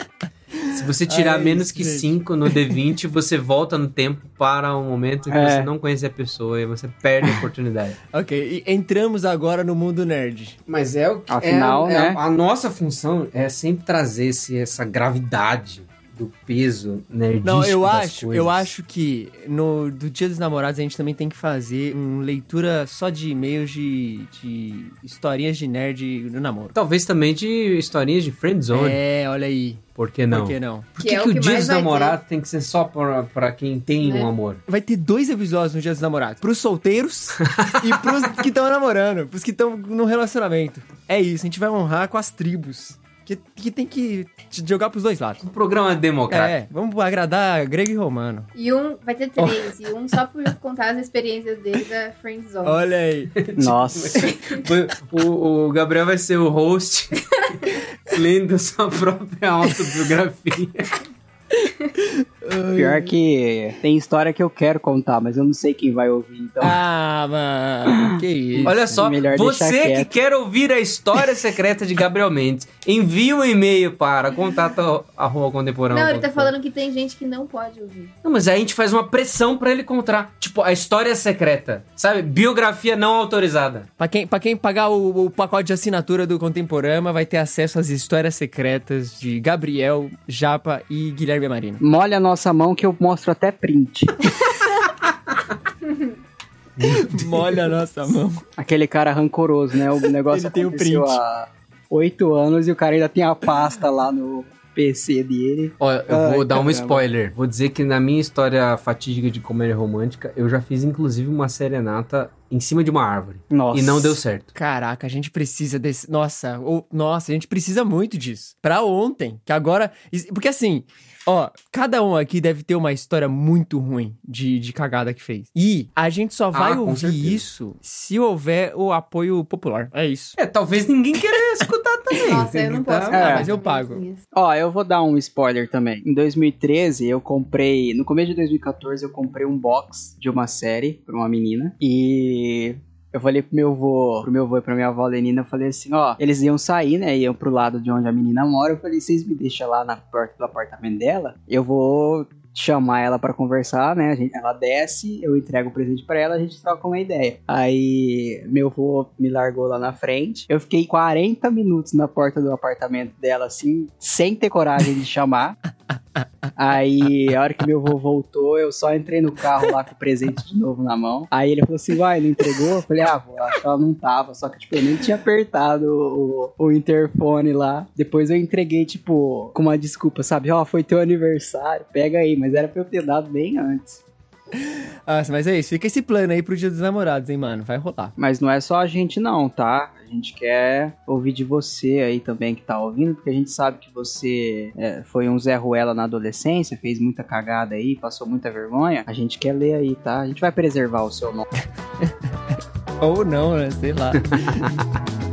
Se você tirar Ai, menos que gente. 5 no D20, [laughs] você volta no tempo para um momento que É. você não conhece a pessoa e você perde a oportunidade. [laughs] Ok, e entramos agora no mundo nerd. Mas é o que. Afinal, é, é né? a, a nossa função é sempre trazer esse, essa gravidade do peso nerdístico Não, eu das acho, coisas. eu acho que no do Dia dos Namorados a gente também tem que fazer uma leitura só de e-mails de, de historinhas de nerd no namoro. Talvez também de historinhas de friendzone. É, olha aí. Por que não? Por que não? Por Que que, é o que o Dia dos Namorados tem que ser só pra, pra quem tem Né? um amor? Vai ter dois episódios no Dia dos Namorados. Pros solteiros [laughs] e pros que estão namorando. Pros que estão no relacionamento. É isso, a gente vai honrar com as tribos. Que, que tem que jogar pros dois lados. Um programa democrático. É, vamos agradar grego e romano. E um, vai ter três, e um só por contar as experiências dele da Friend Zone. Olha aí. [laughs] Nossa. O, o Gabriel vai ser o host [laughs] lendo sua própria autobiografia. [laughs] Pior que tem história que eu quero contar, mas eu não sei quem vai ouvir, então. Ah, mano. Que isso. Olha só, melhor você que quer ouvir a história secreta de Gabriel Mendes, envie um e-mail para contato arroba contemporâneo. Não, ele tá falando que tem gente que não pode ouvir. Não, mas aí a gente faz uma pressão pra ele contar. Tipo, a história secreta. Sabe? Biografia não autorizada. Pra quem, pra quem pagar o, o pacote de assinatura do Contemporama, vai ter acesso às histórias secretas de Gabriel, Japa e Guilherme Marino. Molha a nossa mão que eu mostro até print. [laughs] Molha a nossa mão. Aquele cara rancoroso, né? O negócio Ele tem o print. há oito anos e o cara ainda tem a pasta lá no PC dele. Olha, eu Ai, vou dar um caramba. spoiler. Vou dizer que na minha história fatídica de comédia romântica, eu já fiz inclusive uma serenata em cima de uma árvore. Nossa. E não deu certo. Caraca, a gente precisa desse. Nossa, ou- nossa, a gente precisa muito disso. Pra ontem. Que agora. Porque assim, ó, cada um aqui deve ter uma história muito ruim de, de cagada que fez. E a gente só vai com ouvir certeza. isso se houver o apoio popular. É isso. É, talvez ninguém queira [laughs] escutar também. Nossa, eu não tá- posso. É. mas eu pago. Ó, eu vou dar um spoiler também. Em 2013, eu comprei. No começo de 2014, eu comprei um box de uma série pra uma menina. E. Eu falei pro meu avô, pro meu avô e pra minha avó Lenina, eu falei assim, ó, eles iam sair, né, iam pro lado de onde a menina mora, eu falei, vocês me deixam lá na porta do apartamento dela, eu vou chamar ela pra conversar, né, gente, ela desce, eu entrego o presente pra ela, a gente troca uma ideia. Aí, meu avô me largou lá na frente, eu fiquei 40 minutos na porta do apartamento dela, assim, sem ter coragem de chamar. [laughs] Aí, a hora que meu avô voltou, eu só entrei no carro lá com o presente de novo na mão. Aí ele falou assim, vai, não entregou? Eu falei, ah, vô, acho que ela não tava. Só que, tipo, eu nem tinha apertado o, o interfone lá. Depois eu entreguei, tipo, com uma desculpa, sabe? Ó, foi teu aniversário, pega aí. Mas era pra eu ter dado bem antes. [laughs] Ah, mas é isso. Fica esse plano aí pro Dia dos Namorados, hein, mano? Vai rolar. Mas não é só a gente não, tá? A gente quer ouvir de você aí também que tá ouvindo, porque a gente sabe que você é, foi um Zé Ruela na adolescência, fez muita cagada aí, passou muita vergonha. A gente quer ler aí, tá? A gente vai preservar o seu nome. [laughs] Ou não, né? Sei lá. [laughs]